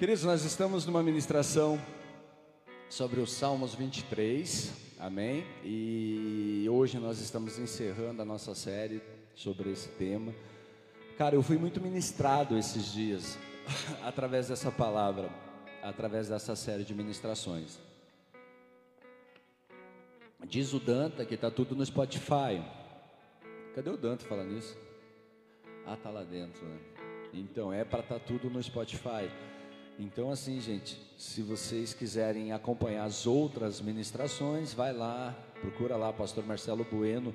Queridos, nós estamos numa ministração sobre os Salmos 23, amém? E hoje nós estamos encerrando a nossa série sobre esse tema. Cara, eu fui muito ministrado esses dias através dessa palavra, através dessa série de ministrações. Diz o Danta que está tudo no Spotify. Cadê o Danta falando isso? Ah, tá lá dentro, né? Então é para estar tá tudo no Spotify. Então, assim, gente, se vocês quiserem acompanhar as outras ministrações, vai lá, procura lá, Pastor Marcelo Bueno,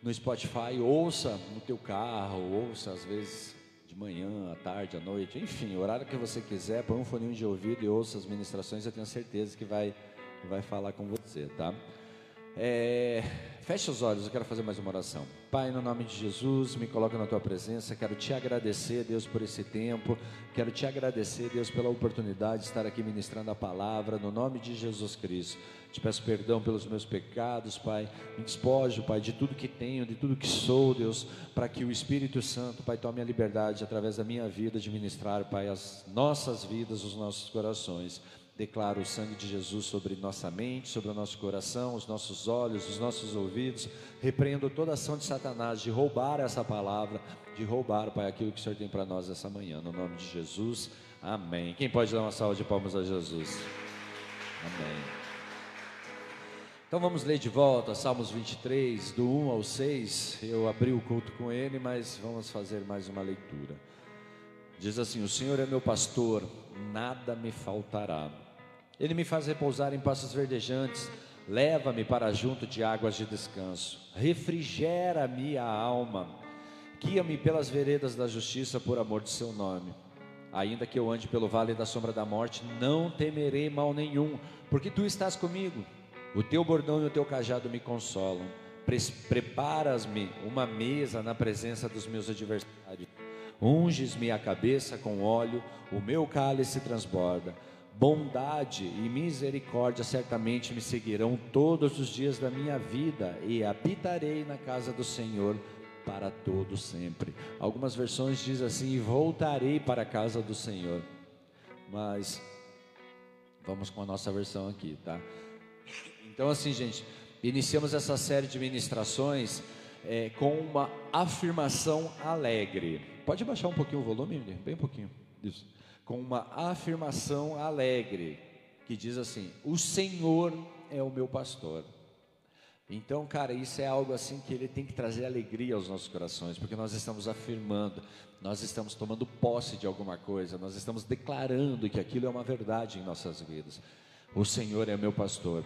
no Spotify, ouça no teu carro, ouça às vezes de manhã, à tarde, à noite, enfim, o horário que você quiser, põe um fone de ouvido e ouça as ministrações, eu tenho certeza que vai, vai falar com você, tá? É, feche os olhos, eu quero fazer mais uma oração. Pai, no nome de Jesus, me coloca na tua presença. Quero te agradecer, Deus, por esse tempo. Quero te agradecer, Deus, pela oportunidade de estar aqui ministrando a palavra. No nome de Jesus Cristo. Te peço perdão pelos meus pecados, Pai. Me despojo, Pai, de tudo que tenho, de tudo que sou, Deus, para que o Espírito Santo, Pai, tome a liberdade através da minha vida de ministrar, Pai, as nossas vidas, os nossos corações. Declaro o sangue de Jesus sobre nossa mente, sobre o nosso coração, os nossos olhos, os nossos ouvidos. Repreendo toda ação de Satanás de roubar essa palavra, de roubar, Pai, aquilo que o Senhor tem para nós essa manhã. No nome de Jesus, amém. Quem pode dar uma salva de palmas a Jesus? Amém. Então vamos ler de volta Salmos 23, do 1 ao 6. Eu abri o culto com ele, mas vamos fazer mais uma leitura. Diz assim: O Senhor é meu pastor, nada me faltará. Ele me faz repousar em passos verdejantes, leva-me para junto de águas de descanso, refrigera-me a alma, guia-me pelas veredas da justiça por amor de seu nome. Ainda que eu ande pelo vale da sombra da morte, não temerei mal nenhum, porque tu estás comigo. O teu bordão e o teu cajado me consolam. Preparas-me uma mesa na presença dos meus adversários. Unges-me a cabeça com óleo, o meu cálice transborda Bondade e misericórdia certamente me seguirão todos os dias da minha vida e habitarei na casa do Senhor para todo sempre. Algumas versões dizem assim: e voltarei para a casa do Senhor. Mas vamos com a nossa versão aqui, tá? Então assim, gente, iniciamos essa série de ministrações é, com uma afirmação alegre. Pode baixar um pouquinho o volume, bem pouquinho. Isso com uma afirmação alegre, que diz assim: O Senhor é o meu pastor. Então, cara, isso é algo assim que ele tem que trazer alegria aos nossos corações, porque nós estamos afirmando, nós estamos tomando posse de alguma coisa, nós estamos declarando que aquilo é uma verdade em nossas vidas. O Senhor é meu pastor.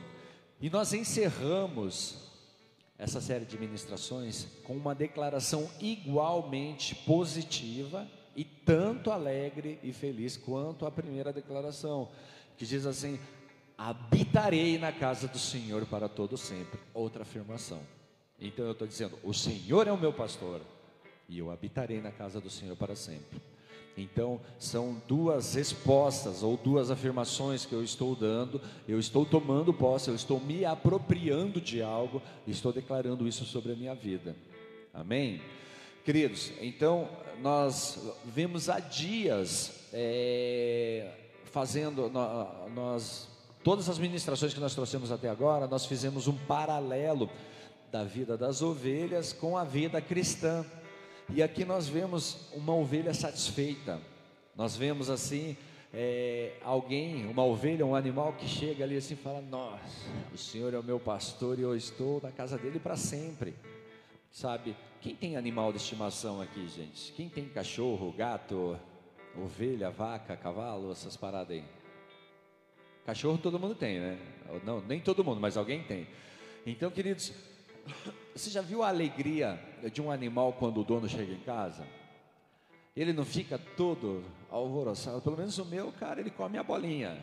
E nós encerramos essa série de ministrações com uma declaração igualmente positiva e tanto alegre e feliz quanto a primeira declaração, que diz assim: habitarei na casa do Senhor para todo sempre. Outra afirmação. Então eu estou dizendo: o Senhor é o meu pastor e eu habitarei na casa do Senhor para sempre. Então, são duas respostas ou duas afirmações que eu estou dando. Eu estou tomando posse, eu estou me apropriando de algo estou declarando isso sobre a minha vida. Amém? Queridos, então nós vemos há dias é, fazendo nós todas as ministrações que nós trouxemos até agora, nós fizemos um paralelo da vida das ovelhas com a vida cristã. E aqui nós vemos uma ovelha satisfeita. Nós vemos assim é, alguém, uma ovelha, um animal que chega ali assim e fala: Nossa, o Senhor é o meu pastor e eu estou na casa dele para sempre. Sabe? Quem tem animal de estimação aqui, gente? Quem tem cachorro, gato, ovelha, vaca, cavalo, essas paradas aí? Cachorro todo mundo tem, né? Não, nem todo mundo, mas alguém tem. Então, queridos, você já viu a alegria de um animal quando o dono chega em casa? Ele não fica todo alvoroçado. Pelo menos o meu, cara, ele come a bolinha.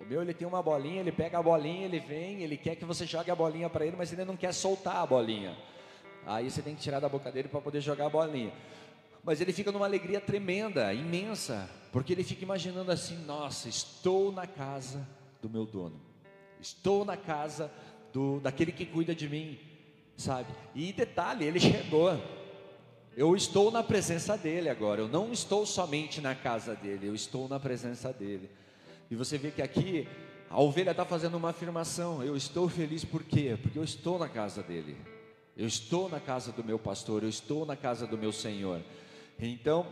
O meu, ele tem uma bolinha, ele pega a bolinha, ele vem, ele quer que você jogue a bolinha para ele, mas ele não quer soltar a bolinha. Aí você tem que tirar da boca dele para poder jogar a bolinha. Mas ele fica numa alegria tremenda, imensa, porque ele fica imaginando assim: nossa, estou na casa do meu dono, estou na casa do daquele que cuida de mim, sabe? E detalhe, ele chegou. Eu estou na presença dele agora. Eu não estou somente na casa dele, eu estou na presença dele. E você vê que aqui a ovelha está fazendo uma afirmação: eu estou feliz por quê? Porque eu estou na casa dele. Eu estou na casa do meu pastor, eu estou na casa do meu Senhor. Então,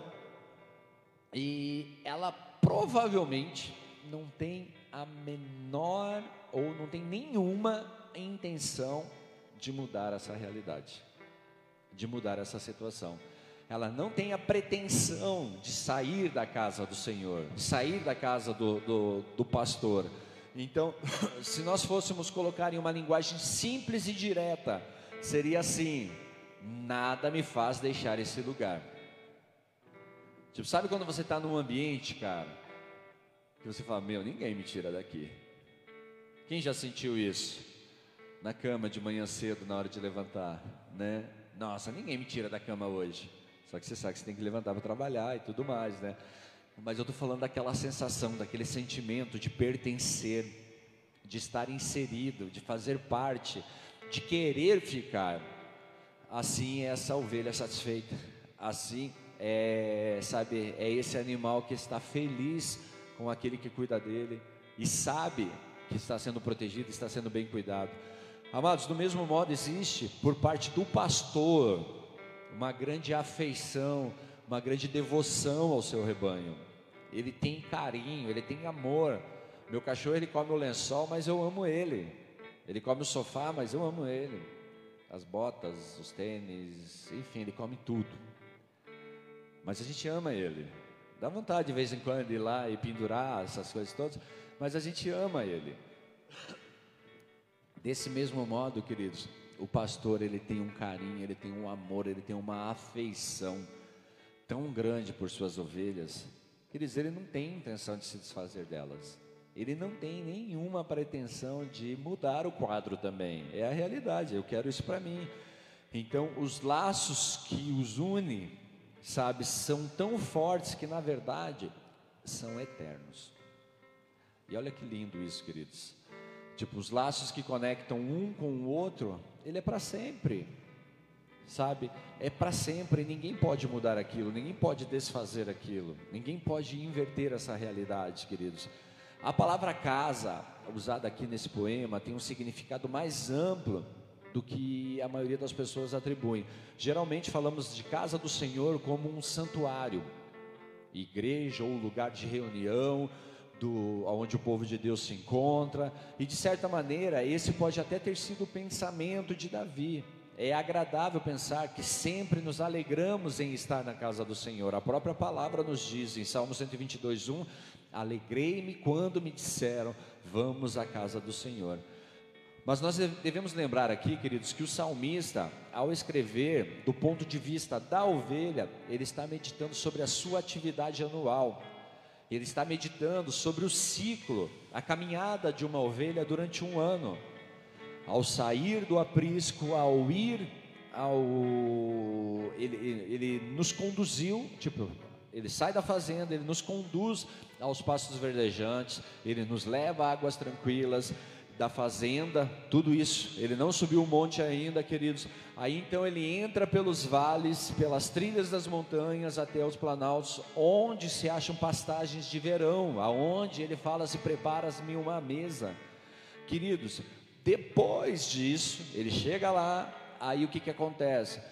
e ela provavelmente não tem a menor ou não tem nenhuma intenção de mudar essa realidade, de mudar essa situação. Ela não tem a pretensão de sair da casa do Senhor, sair da casa do, do, do pastor. Então, se nós fôssemos colocar em uma linguagem simples e direta, seria assim: nada me faz deixar esse lugar. Tipo, sabe quando você está num ambiente, cara, que você fala, meu, ninguém me tira daqui. Quem já sentiu isso? Na cama de manhã cedo, na hora de levantar, né? Nossa, ninguém me tira da cama hoje. Só que você sabe que você tem que levantar para trabalhar e tudo mais, né? Mas eu estou falando daquela sensação, daquele sentimento de pertencer, de estar inserido, de fazer parte, de querer ficar. Assim é essa ovelha satisfeita. Assim é, sabe, é esse animal que está feliz com aquele que cuida dele e sabe que está sendo protegido, está sendo bem cuidado. Amados, do mesmo modo existe por parte do pastor uma grande afeição, uma grande devoção ao seu rebanho. Ele tem carinho, ele tem amor. Meu cachorro ele come o lençol, mas eu amo ele. Ele come o sofá, mas eu amo ele. As botas, os tênis, enfim, ele come tudo. Mas a gente ama ele. Dá vontade de vez em quando ir lá e pendurar essas coisas todas, mas a gente ama ele. Desse mesmo modo, queridos, o pastor ele tem um carinho, ele tem um amor, ele tem uma afeição tão grande por suas ovelhas, queridos, ele não tem intenção de se desfazer delas. Ele não tem nenhuma pretensão de mudar o quadro também. É a realidade, eu quero isso para mim. Então, os laços que os unem sabe, são tão fortes que na verdade são eternos. E olha que lindo isso, queridos. Tipo, os laços que conectam um com o outro, ele é para sempre. Sabe? É para sempre, ninguém pode mudar aquilo, ninguém pode desfazer aquilo, ninguém pode inverter essa realidade, queridos. A palavra casa, usada aqui nesse poema, tem um significado mais amplo do que a maioria das pessoas atribuem. Geralmente falamos de casa do Senhor como um santuário, igreja ou lugar de reunião, do, onde o povo de Deus se encontra, e de certa maneira esse pode até ter sido o pensamento de Davi. É agradável pensar que sempre nos alegramos em estar na casa do Senhor. A própria palavra nos diz em Salmo 122, 1: Alegrei-me quando me disseram, vamos à casa do Senhor. Mas nós devemos lembrar aqui, queridos, que o salmista, ao escrever do ponto de vista da ovelha, ele está meditando sobre a sua atividade anual. Ele está meditando sobre o ciclo, a caminhada de uma ovelha durante um ano. Ao sair do aprisco, ao ir ao. Ele, ele, nos conduziu, tipo, ele sai da fazenda, ele nos conduz aos pastos verdejantes, ele nos leva a águas tranquilas, da fazenda, tudo isso. Ele não subiu o monte ainda, queridos. Aí então ele entra pelos vales, pelas trilhas das montanhas até os planaltos, onde se acham pastagens de verão, aonde ele fala: se preparas-me uma mesa. Queridos, depois disso, ele chega lá, aí o que, que acontece?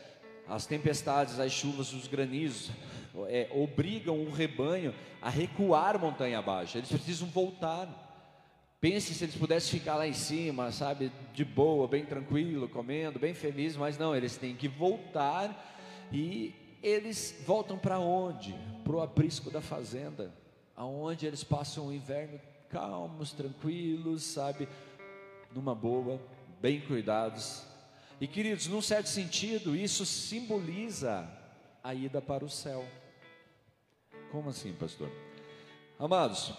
As tempestades, as chuvas, os granizos é, obrigam o rebanho a recuar montanha abaixo. Eles precisam voltar. Pense se eles pudessem ficar lá em cima, sabe, de boa, bem tranquilo, comendo, bem feliz, mas não, eles têm que voltar e eles voltam para onde? Para o aprisco da fazenda, aonde eles passam o inverno calmos, tranquilos, sabe, numa boa, bem cuidados. E queridos, num certo sentido, isso simboliza a ida para o céu. Como assim, pastor? Amados,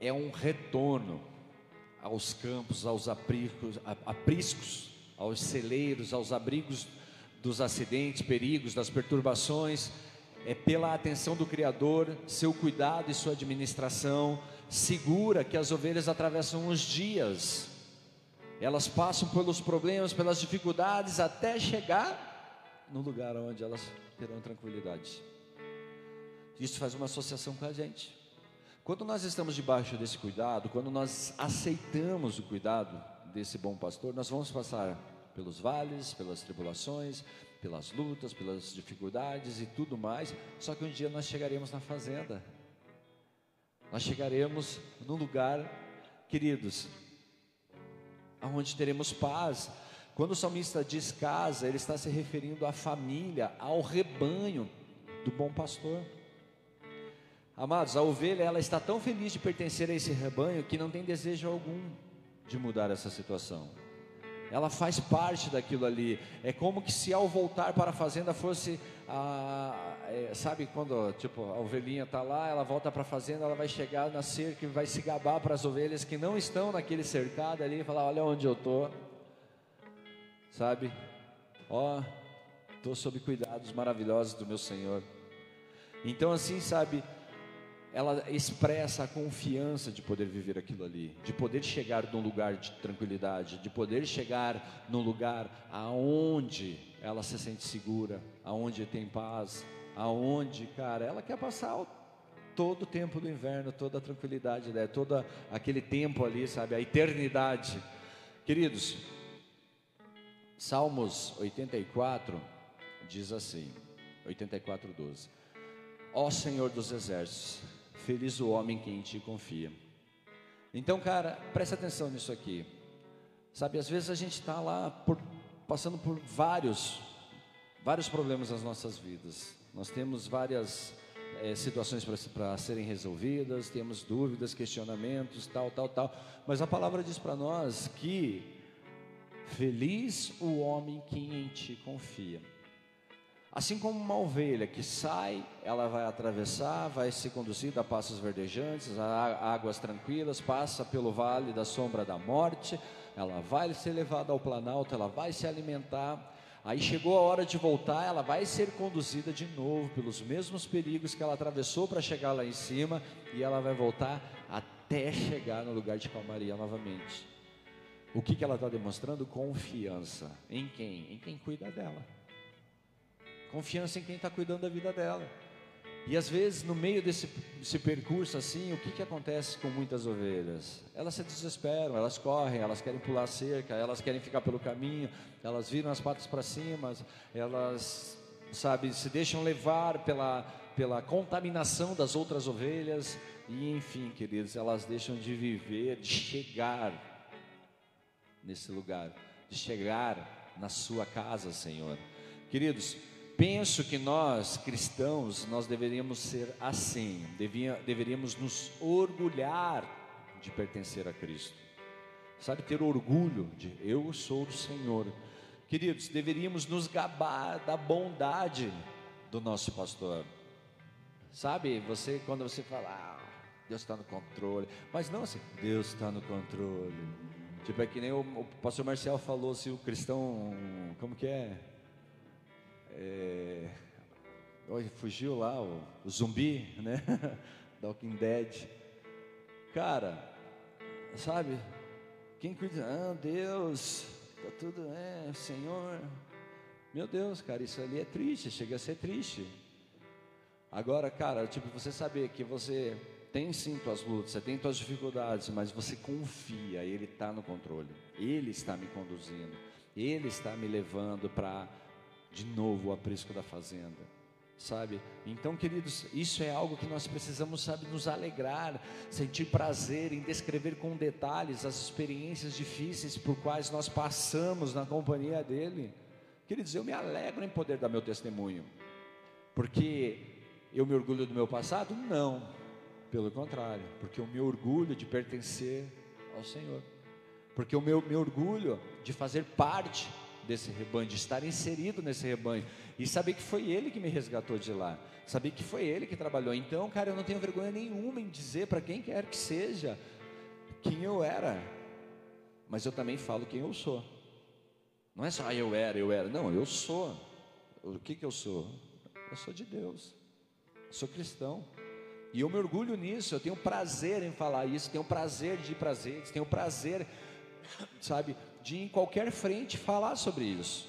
é um retorno aos campos, aos apriscos, aos celeiros, aos abrigos dos acidentes, perigos, das perturbações, é pela atenção do Criador, seu cuidado e sua administração, segura que as ovelhas atravessam os dias, elas passam pelos problemas, pelas dificuldades, até chegar no lugar onde elas terão tranquilidade. Isso faz uma associação com a gente. Quando nós estamos debaixo desse cuidado, quando nós aceitamos o cuidado desse bom pastor, nós vamos passar pelos vales, pelas tribulações, pelas lutas, pelas dificuldades e tudo mais. Só que um dia nós chegaremos na fazenda. Nós chegaremos num lugar, queridos, onde teremos paz. Quando o salmista diz casa, ele está se referindo à família, ao rebanho do bom pastor. Amados, a ovelha ela está tão feliz de pertencer a esse rebanho que não tem desejo algum de mudar essa situação. Ela faz parte daquilo ali. É como que se ao voltar para a fazenda fosse, a, é, sabe quando tipo a ovelhinha está lá, ela volta para a fazenda, ela vai chegar na cerca e vai se gabar para as ovelhas que não estão naquele cercado ali e falar: olha onde eu tô, sabe? Ó, estou sob cuidados maravilhosos do meu Senhor. Então assim, sabe? Ela expressa a confiança de poder viver aquilo ali, de poder chegar num lugar de tranquilidade, de poder chegar num lugar aonde ela se sente segura, aonde tem paz, aonde, cara, ela quer passar todo o tempo do inverno, toda a tranquilidade, né? todo aquele tempo ali, sabe, a eternidade. Queridos, Salmos 84 diz assim, 84, 12. Ó Senhor dos exércitos, Feliz o homem que em ti confia. Então, cara, presta atenção nisso aqui. Sabe, às vezes a gente está lá por, passando por vários, vários problemas nas nossas vidas. Nós temos várias é, situações para serem resolvidas, temos dúvidas, questionamentos, tal, tal, tal. Mas a palavra diz para nós que feliz o homem que em ti confia. Assim como uma ovelha que sai, ela vai atravessar, vai ser conduzida a passos verdejantes, a águas tranquilas, passa pelo vale da sombra da morte, ela vai ser levada ao planalto, ela vai se alimentar. Aí chegou a hora de voltar, ela vai ser conduzida de novo pelos mesmos perigos que ela atravessou para chegar lá em cima, e ela vai voltar até chegar no lugar de calmaria novamente. O que, que ela está demonstrando? Confiança. Em quem? Em quem cuida dela confiança em quem está cuidando da vida dela. E às vezes, no meio desse, desse, percurso assim, o que, que acontece com muitas ovelhas? Elas se desesperam, elas correm, elas querem pular cerca, elas querem ficar pelo caminho, elas viram as patas para cima, elas, sabe, se deixam levar pela, pela contaminação das outras ovelhas, e enfim, queridos, elas deixam de viver, de chegar nesse lugar, de chegar na sua casa, Senhor. Queridos, penso que nós, cristãos, nós deveríamos ser assim, devia, deveríamos nos orgulhar de pertencer a Cristo. Sabe, ter orgulho de eu sou do Senhor. Queridos, deveríamos nos gabar da bondade do nosso pastor. Sabe, você, quando você fala, ah, Deus está no controle, mas não assim, Deus está no controle. Tipo, é que nem o, o pastor Marcial falou, se o cristão, como que é? É, hoje fugiu lá o, o zumbi, né? Walking Dead. Cara, sabe? Quem cuida? Ah, Deus, tá tudo, é, Senhor. Meu Deus, cara, isso ali é triste, chega a ser triste. Agora, cara, tipo, você saber que você tem sim tuas lutas, você tem tuas dificuldades, mas você confia, Ele está no controle, Ele está me conduzindo, Ele está me levando para de novo o aprisco da fazenda, sabe? Então, queridos, isso é algo que nós precisamos, sabe, nos alegrar, sentir prazer em descrever com detalhes as experiências difíceis por quais nós passamos na companhia dele. Queridos, eu me alegro em poder dar meu testemunho, porque eu me orgulho do meu passado? Não, pelo contrário, porque eu me orgulho de pertencer ao Senhor, porque eu me, me orgulho de fazer parte desse rebanho, de estar inserido nesse rebanho e saber que foi Ele que me resgatou de lá, saber que foi Ele que trabalhou. Então, cara, eu não tenho vergonha nenhuma em dizer para quem quer que seja quem eu era, mas eu também falo quem eu sou. Não é só ah, eu era, eu era, não, eu sou. O que que eu sou? Eu sou de Deus, eu sou cristão. E eu me orgulho nisso, eu tenho prazer em falar isso, tenho prazer de prazeres, tenho prazer, sabe, de em qualquer frente falar sobre isso.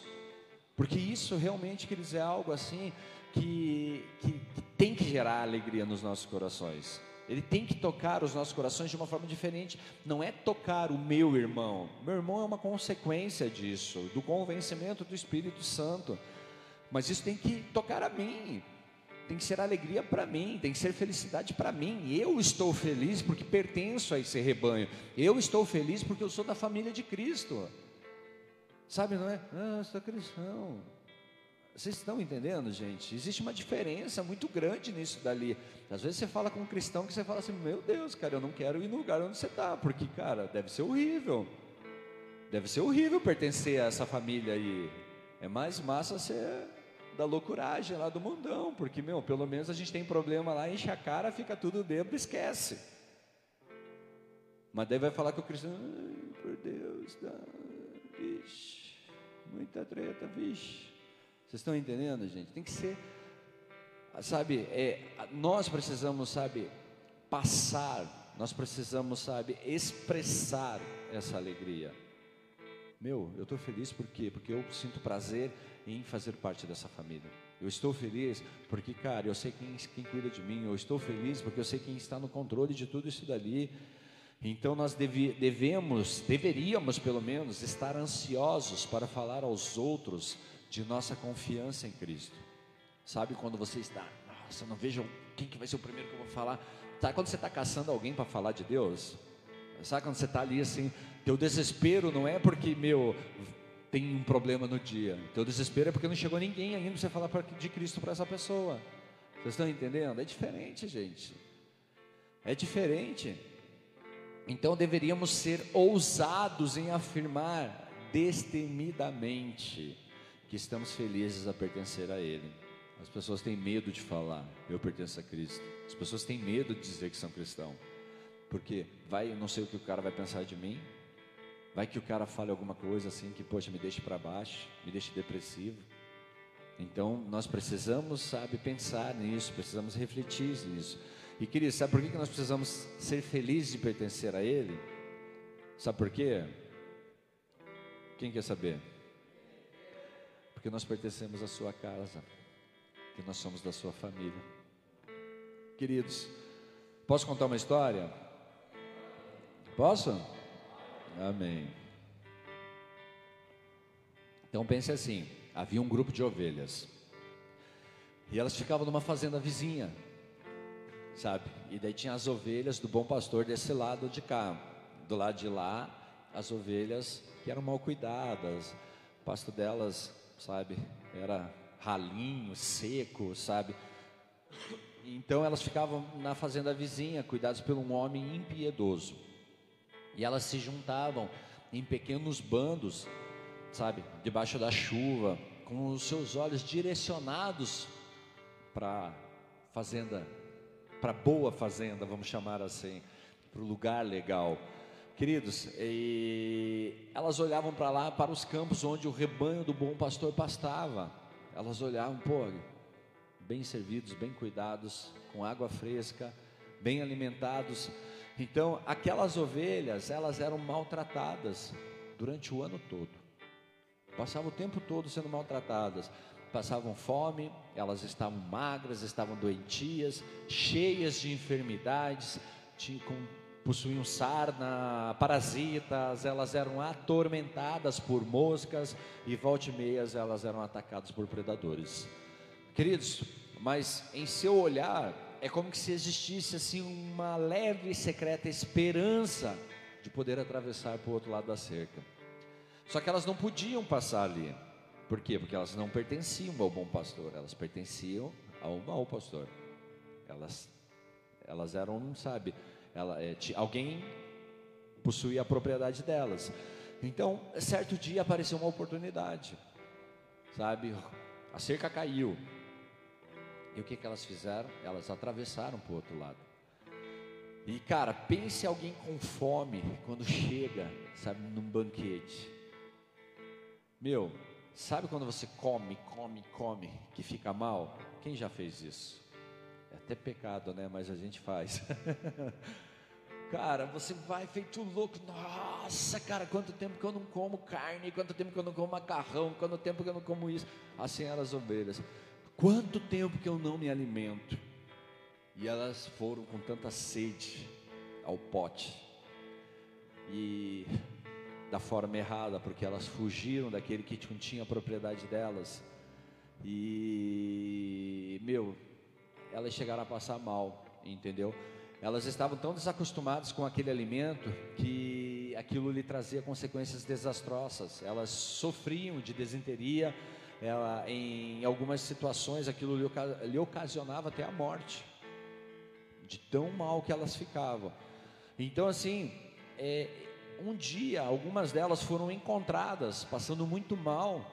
Porque isso realmente, queridos, é algo assim que, que, que tem que gerar alegria nos nossos corações. Ele tem que tocar os nossos corações de uma forma diferente. Não é tocar o meu irmão. Meu irmão é uma consequência disso, do convencimento do Espírito Santo. Mas isso tem que tocar a mim. Tem que ser alegria para mim, tem que ser felicidade para mim. Eu estou feliz porque pertenço a esse rebanho. Eu estou feliz porque eu sou da família de Cristo. Sabe, não é? Ah, eu sou cristão. Vocês estão entendendo, gente? Existe uma diferença muito grande nisso dali. Às vezes você fala com um cristão que você fala assim: Meu Deus, cara, eu não quero ir no lugar onde você está, porque, cara, deve ser horrível. Deve ser horrível pertencer a essa família aí. É mais massa ser da loucuragem lá do mundão, porque, meu, pelo menos a gente tem problema lá, enche a cara, fica tudo bêbado, esquece. Mas daí vai falar com o cristão: Por Deus, vixe, muita treta, vixe. Vocês estão entendendo, gente? Tem que ser, sabe, é, nós precisamos, sabe, passar, nós precisamos, sabe, expressar essa alegria. Meu, eu estou feliz por quê? Porque eu sinto prazer em fazer parte dessa família. Eu estou feliz porque, cara, eu sei quem, quem cuida de mim. Eu estou feliz porque eu sei quem está no controle de tudo isso dali. Então nós deve, devemos, deveríamos pelo menos, estar ansiosos para falar aos outros de nossa confiança em Cristo. Sabe quando você está, nossa, não vejo quem que vai ser o primeiro que eu vou falar. Sabe quando você está caçando alguém para falar de Deus? Sabe quando você está ali assim, teu desespero não é porque, meu, tem um problema no dia. Teu desespero é porque não chegou ninguém ainda para você falar de Cristo para essa pessoa. Vocês estão entendendo? É diferente, gente. É diferente. Então deveríamos ser ousados em afirmar destemidamente que estamos felizes a pertencer a Ele. As pessoas têm medo de falar, eu pertenço a Cristo. As pessoas têm medo de dizer que são cristãos. Porque vai, não sei o que o cara vai pensar de mim. Vai que o cara fale alguma coisa assim que, poxa, me deixe para baixo, me deixe depressivo. Então, nós precisamos, sabe, pensar nisso, precisamos refletir nisso. E queria sabe por que nós precisamos ser felizes de pertencer a Ele? Sabe por quê? Quem quer saber? porque nós pertencemos à sua casa, que nós somos da sua família. Queridos, posso contar uma história? Posso? Amém. Então pense assim: havia um grupo de ovelhas e elas ficavam numa fazenda vizinha, sabe? E daí tinha as ovelhas do bom pastor desse lado de cá, do lado de lá, as ovelhas que eram mal cuidadas, o pasto delas sabe? Era ralinho, seco, sabe? Então elas ficavam na fazenda vizinha, cuidadas por um homem impiedoso. E elas se juntavam em pequenos bandos, sabe? Debaixo da chuva, com os seus olhos direcionados para fazenda, para boa fazenda, vamos chamar assim, para o lugar legal. Queridos, elas olhavam para lá, para os campos onde o rebanho do bom pastor pastava. Elas olhavam, pô, bem servidos, bem cuidados, com água fresca, bem alimentados. Então, aquelas ovelhas, elas eram maltratadas durante o ano todo. Passavam o tempo todo sendo maltratadas. Passavam fome, elas estavam magras, estavam doentias, cheias de enfermidades, com possuíam sarna, parasitas, elas eram atormentadas por moscas e volta e meias elas eram atacadas por predadores. Queridos, mas em seu olhar é como se existisse assim uma leve e secreta esperança de poder atravessar para o outro lado da cerca. Só que elas não podiam passar ali. Por quê? Porque elas não pertenciam ao bom pastor, elas pertenciam ao mau pastor. Elas elas eram, sabe, ela, é, alguém possuía a propriedade delas. Então, certo dia apareceu uma oportunidade, sabe? A cerca caiu. E o que, que elas fizeram? Elas atravessaram para o outro lado. E cara, pense alguém com fome quando chega, sabe, num banquete. Meu, sabe quando você come, come, come, que fica mal? Quem já fez isso? É até pecado, né? Mas a gente faz. Cara, você vai feito louco. Nossa, cara, quanto tempo que eu não como carne, quanto tempo que eu não como macarrão, quanto tempo que eu não como isso. Assim eram as ovelhas. Quanto tempo que eu não me alimento. E elas foram com tanta sede ao pote. E da forma errada, porque elas fugiram daquele que tinha a propriedade delas. E, meu, elas chegaram a passar mal, entendeu? elas estavam tão desacostumadas com aquele alimento que aquilo lhe trazia consequências desastrosas. Elas sofriam de desinteria, ela, em algumas situações aquilo lhe, lhe ocasionava até a morte, de tão mal que elas ficavam. Então, assim, é, um dia algumas delas foram encontradas passando muito mal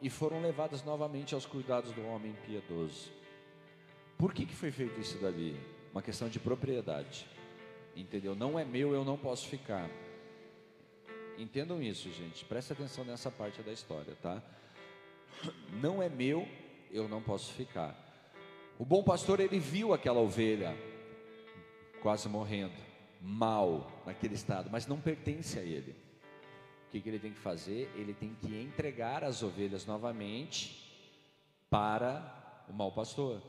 e foram levadas novamente aos cuidados do homem piedoso. Por que, que foi feito isso dali? uma questão de propriedade. Entendeu? Não é meu, eu não posso ficar. Entendam isso, gente. Presta atenção nessa parte da história, tá? Não é meu, eu não posso ficar. O bom pastor, ele viu aquela ovelha quase morrendo, mal, naquele estado, mas não pertence a ele. O que, que ele tem que fazer? Ele tem que entregar as ovelhas novamente para o mau pastor,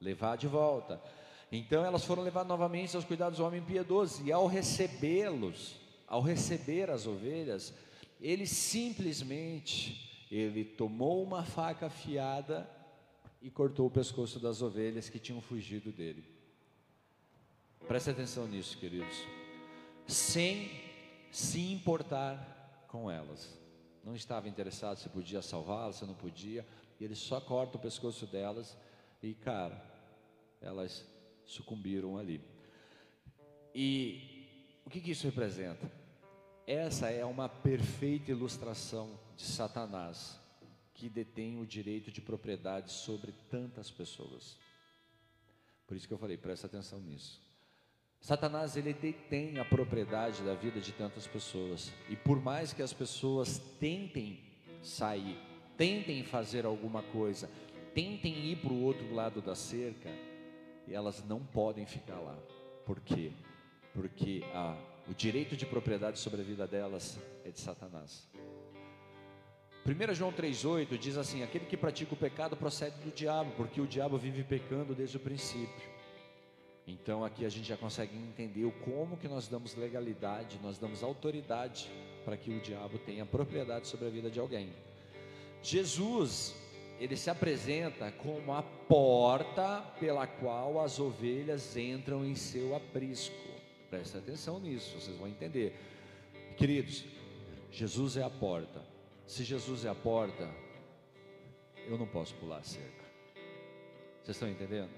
levar de volta. Então elas foram levadas novamente aos cuidados do homem piedoso, e ao recebê-los, ao receber as ovelhas, ele simplesmente, ele tomou uma faca afiada e cortou o pescoço das ovelhas que tinham fugido dele. Preste atenção nisso, queridos. Sem se importar com elas. Não estava interessado se podia salvá-las, se não podia. Ele só corta o pescoço delas e, cara, elas sucumbiram ali. E o que, que isso representa? Essa é uma perfeita ilustração de Satanás, que detém o direito de propriedade sobre tantas pessoas. Por isso que eu falei, presta atenção nisso. Satanás ele detém a propriedade da vida de tantas pessoas. E por mais que as pessoas tentem sair, tentem fazer alguma coisa, tentem ir para o outro lado da cerca, elas não podem ficar lá. Por quê? Porque a, o direito de propriedade sobre a vida delas é de Satanás. 1 João 3,8 diz assim: Aquele que pratica o pecado procede do diabo, porque o diabo vive pecando desde o princípio. Então aqui a gente já consegue entender o como que nós damos legalidade, nós damos autoridade para que o diabo tenha propriedade sobre a vida de alguém. Jesus ele se apresenta como a porta pela qual as ovelhas entram em seu aprisco. Presta atenção nisso, vocês vão entender. Queridos, Jesus é a porta. Se Jesus é a porta, eu não posso pular a cerca. Vocês estão entendendo?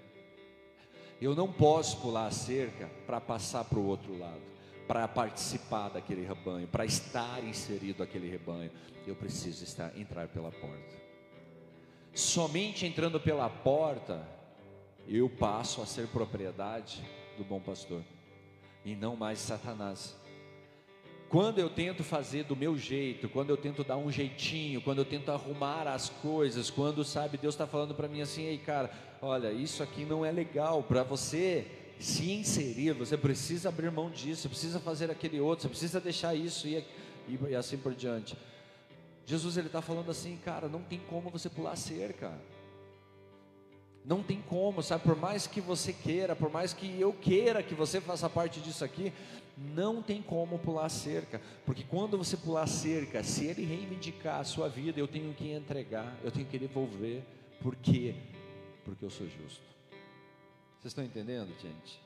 Eu não posso pular a cerca para passar para o outro lado, para participar daquele rebanho, para estar inserido naquele rebanho. Eu preciso estar entrar pela porta. Somente entrando pela porta, eu passo a ser propriedade do bom pastor, e não mais Satanás. Quando eu tento fazer do meu jeito, quando eu tento dar um jeitinho, quando eu tento arrumar as coisas, quando sabe Deus está falando para mim assim, ei cara, olha, isso aqui não é legal para você se inserir, você precisa abrir mão disso, você precisa fazer aquele outro, você precisa deixar isso e, e, e assim por diante. Jesus ele está falando assim, cara, não tem como você pular cerca. Não tem como, sabe? Por mais que você queira, por mais que eu queira que você faça parte disso aqui, não tem como pular cerca, porque quando você pular cerca, se ele reivindicar a sua vida, eu tenho que entregar, eu tenho que devolver, por quê? Porque eu sou justo. Vocês estão entendendo, gente?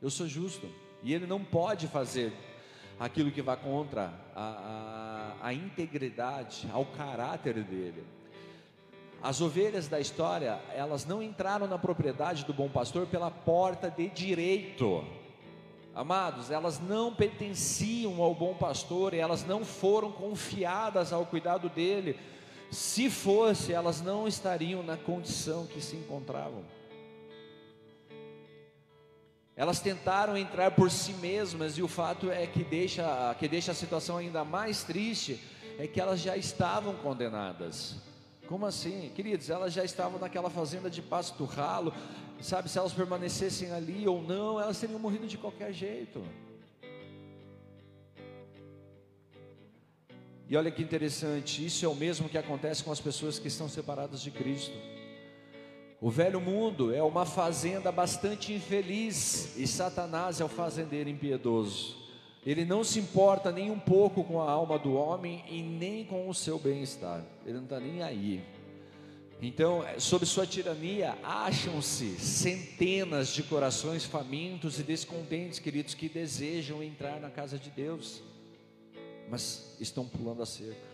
Eu sou justo, e ele não pode fazer aquilo que vai contra a, a, a integridade, ao caráter dele. As ovelhas da história, elas não entraram na propriedade do bom pastor pela porta de direito. Amados, elas não pertenciam ao bom pastor elas não foram confiadas ao cuidado dele. Se fosse, elas não estariam na condição que se encontravam. Elas tentaram entrar por si mesmas e o fato é que deixa, que deixa a situação ainda mais triste é que elas já estavam condenadas. Como assim? Queridos, elas já estavam naquela fazenda de pasto ralo, sabe, se elas permanecessem ali ou não, elas teriam morrido de qualquer jeito. E olha que interessante, isso é o mesmo que acontece com as pessoas que estão separadas de Cristo. O velho mundo é uma fazenda bastante infeliz e Satanás é o fazendeiro impiedoso. Ele não se importa nem um pouco com a alma do homem e nem com o seu bem-estar. Ele não está nem aí. Então, sob sua tirania, acham-se centenas de corações famintos e descontentes, queridos, que desejam entrar na casa de Deus, mas estão pulando a cerca,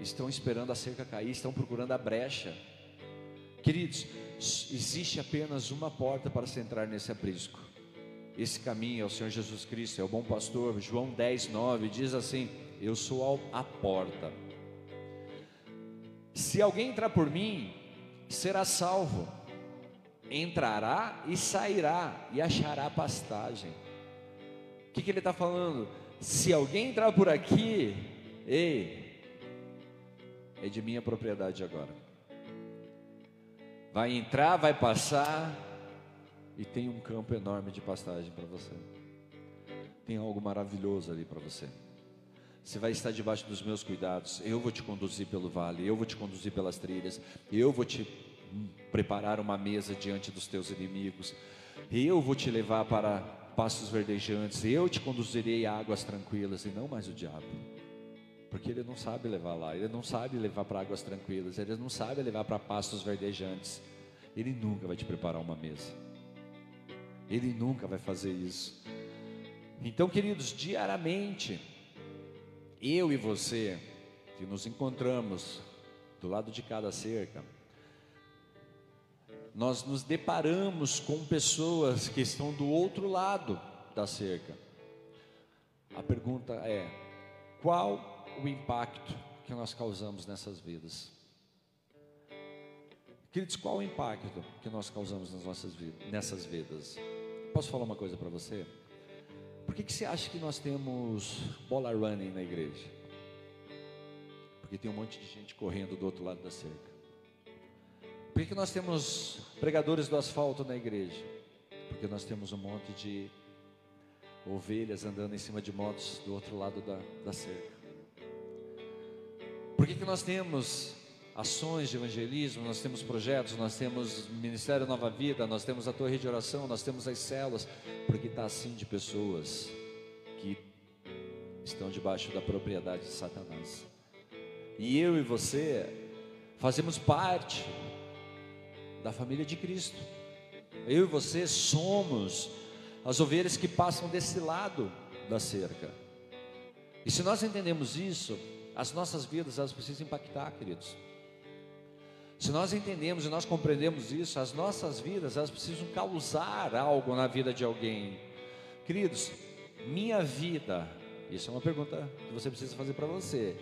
estão esperando a cerca cair, estão procurando a brecha. Queridos, existe apenas uma porta para se entrar nesse aprisco. Esse caminho é o Senhor Jesus Cristo, é o bom pastor. João 10, 9 diz assim: Eu sou a porta. Se alguém entrar por mim, será salvo. Entrará e sairá e achará pastagem. O que, que ele está falando? Se alguém entrar por aqui, ei, é de minha propriedade agora. Vai entrar, vai passar, e tem um campo enorme de pastagem para você. Tem algo maravilhoso ali para você. Você vai estar debaixo dos meus cuidados. Eu vou te conduzir pelo vale, eu vou te conduzir pelas trilhas, eu vou te preparar uma mesa diante dos teus inimigos. Eu vou te levar para pastos verdejantes, eu te conduzirei a águas tranquilas e não mais o diabo. Porque ele não sabe levar lá, ele não sabe levar para águas tranquilas, ele não sabe levar para pastos verdejantes. Ele nunca vai te preparar uma mesa. Ele nunca vai fazer isso. Então, queridos, diariamente eu e você, que nos encontramos do lado de cada cerca, nós nos deparamos com pessoas que estão do outro lado da cerca. A pergunta é: qual o impacto que nós causamos nessas vidas? Queridos, qual o impacto que nós causamos nas nossas vidas, nessas vidas? Posso falar uma coisa para você? Por que, que você acha que nós temos bola running na igreja? Porque tem um monte de gente correndo do outro lado da cerca. Por que, que nós temos pregadores do asfalto na igreja? Porque nós temos um monte de ovelhas andando em cima de motos do outro lado da, da cerca. Por que, que nós temos ações de evangelismo, nós temos projetos, nós temos Ministério Nova Vida, nós temos a Torre de Oração, nós temos as células, porque está assim de pessoas que estão debaixo da propriedade de Satanás. E eu e você fazemos parte da família de Cristo. Eu e você somos as ovelhas que passam desse lado da cerca. E se nós entendemos isso, as nossas vidas elas precisam impactar, queridos. Se nós entendemos e nós compreendemos isso, as nossas vidas elas precisam causar algo na vida de alguém. Queridos, minha vida, isso é uma pergunta que você precisa fazer para você.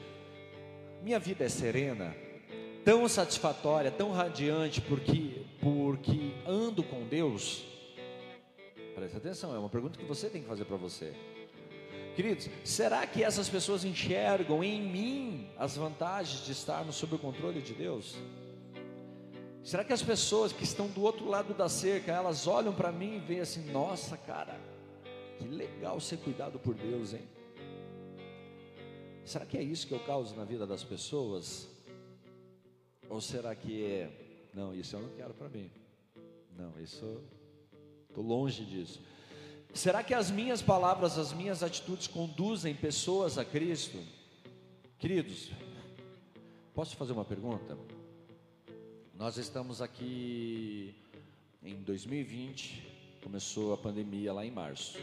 Minha vida é serena, tão satisfatória, tão radiante, porque porque ando com Deus. Presta atenção, é uma pergunta que você tem que fazer para você. Queridos, será que essas pessoas enxergam em mim as vantagens de estarmos sob o controle de Deus? Será que as pessoas que estão do outro lado da cerca, elas olham para mim e veem assim: nossa, cara, que legal ser cuidado por Deus, hein? Será que é isso que eu causo na vida das pessoas? Ou será que é, não, isso eu não quero para mim? Não, isso, estou longe disso. Será que as minhas palavras, as minhas atitudes conduzem pessoas a Cristo? Queridos, posso fazer uma pergunta? Nós estamos aqui em 2020, começou a pandemia lá em março.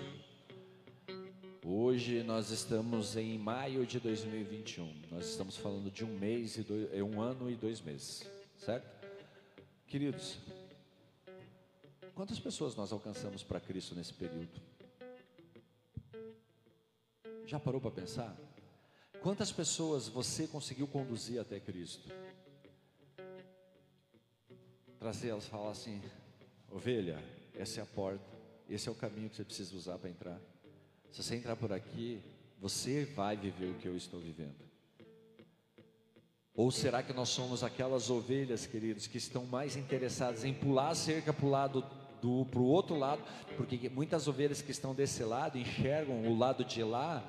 Hoje nós estamos em maio de 2021. Nós estamos falando de um mês e dois, é um ano e dois meses, certo? Queridos, quantas pessoas nós alcançamos para Cristo nesse período? Já parou para pensar? Quantas pessoas você conseguiu conduzir até Cristo? Trazer elas e falar assim: ovelha, essa é a porta, esse é o caminho que você precisa usar para entrar. Se você entrar por aqui, você vai viver o que eu estou vivendo. Ou será que nós somos aquelas ovelhas, queridos, que estão mais interessadas em pular a cerca para o lado do para o outro lado, porque muitas ovelhas que estão desse lado enxergam o lado de lá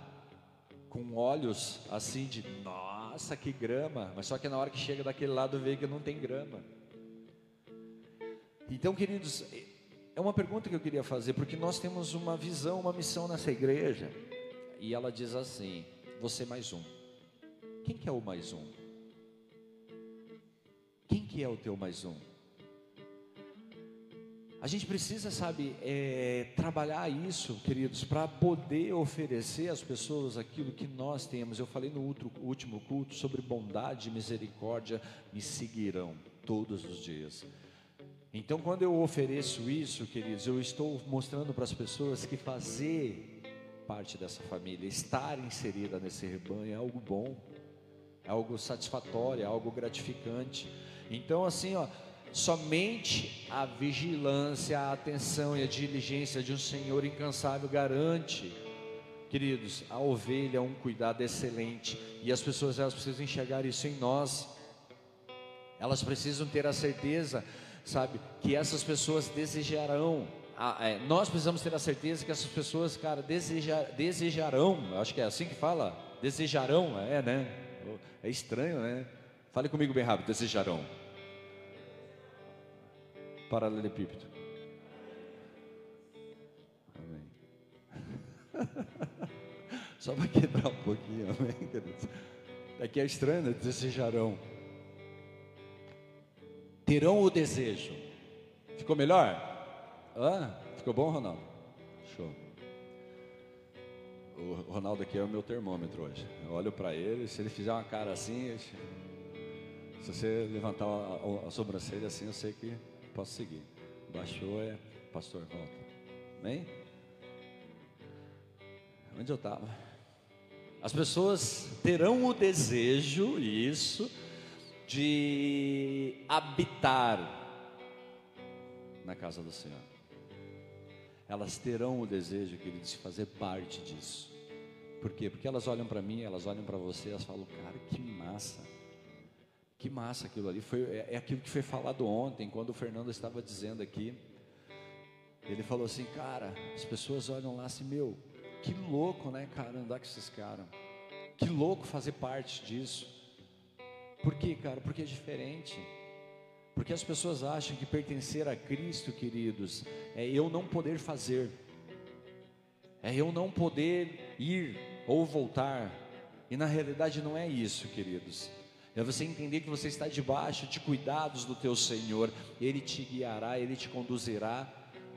com olhos assim de nossa, que grama, mas só que na hora que chega daquele lado vê que não tem grama. Então, queridos, é uma pergunta que eu queria fazer, porque nós temos uma visão, uma missão nessa igreja, e ela diz assim: você mais um. Quem que é o mais um? Quem que é o teu mais um? A gente precisa, sabe, é, trabalhar isso, queridos, para poder oferecer às pessoas aquilo que nós temos. Eu falei no outro, último culto sobre bondade e misericórdia me seguirão todos os dias. Então, quando eu ofereço isso, queridos, eu estou mostrando para as pessoas que fazer parte dessa família, estar inserida nesse rebanho é algo bom, é algo satisfatório, é algo gratificante. Então, assim, ó Somente a vigilância, a atenção e a diligência de um Senhor incansável garante, queridos, a ovelha um cuidado excelente. E as pessoas elas precisam enxergar isso em nós. Elas precisam ter a certeza, sabe, que essas pessoas desejarão. é, nós precisamos ter a certeza que essas pessoas, cara, desejar, desejarão. Acho que é assim que fala. Desejarão, é, né? É estranho, né? Fale comigo bem rápido. Desejarão paralelepípedo. Amém. Só para quebrar um pouquinho, amém, queridos? Aqui é estranho, né? desejarão. Terão o desejo. Ficou melhor? Hã? Ficou bom, Ronaldo? Show. O Ronaldo aqui é o meu termômetro hoje. Eu olho para ele, se ele fizer uma cara assim, se você levantar a, a, a sobrancelha assim, eu sei que posso seguir. Baixou é pastor, volta. Amém? Onde eu estava? As pessoas terão o desejo, isso, de habitar na casa do Senhor. Elas terão o desejo, querido, de fazer parte disso. Por quê? Porque elas olham para mim, elas olham para você, elas falam, cara, que massa. Que massa aquilo ali. Foi, é, é aquilo que foi falado ontem, quando o Fernando estava dizendo aqui. Ele falou assim, cara, as pessoas olham lá assim, meu, que louco, né, cara, andar com esses caras. Que louco fazer parte disso. Por quê, cara? Porque é diferente. Porque as pessoas acham que pertencer a Cristo, queridos, é eu não poder fazer, é eu não poder ir ou voltar. E na realidade não é isso, queridos. É você entender que você está debaixo de cuidados do teu Senhor. Ele te guiará, ele te conduzirá.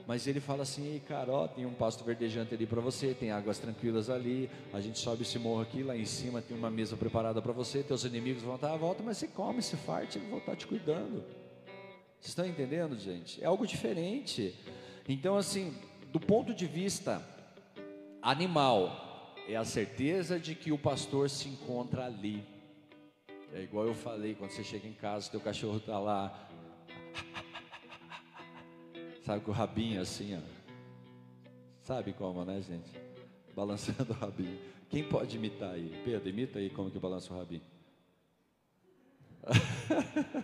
Mas ele fala assim: cara, ó, tem um pasto verdejante ali para você, tem águas tranquilas ali. A gente sobe esse morro aqui, lá em cima tem uma mesa preparada para você. Teus inimigos vão estar à volta, mas você come, se farte, ele vai estar te cuidando. Vocês estão entendendo, gente? É algo diferente. Então, assim, do ponto de vista animal, é a certeza de que o pastor se encontra ali. É igual eu falei, quando você chega em casa, teu cachorro está lá. Sabe, com o rabinho assim, ó. Sabe como, né, gente? Balançando o rabinho. Quem pode imitar aí? Pedro, imita aí como que balança o rabinho.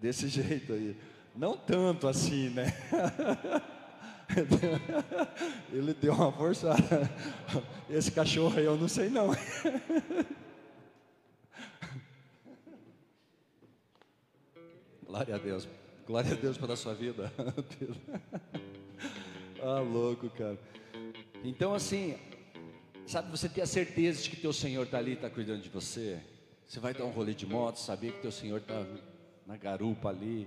Desse jeito aí. Não tanto assim, né? Ele deu uma forçada. Esse cachorro aí eu não sei não. Glória a Deus. Glória a Deus pela sua vida. ah, louco, cara. Então, assim, sabe, você ter a certeza de que teu Senhor está ali, está cuidando de você. Você vai dar um rolê de moto, saber que teu Senhor está na garupa ali.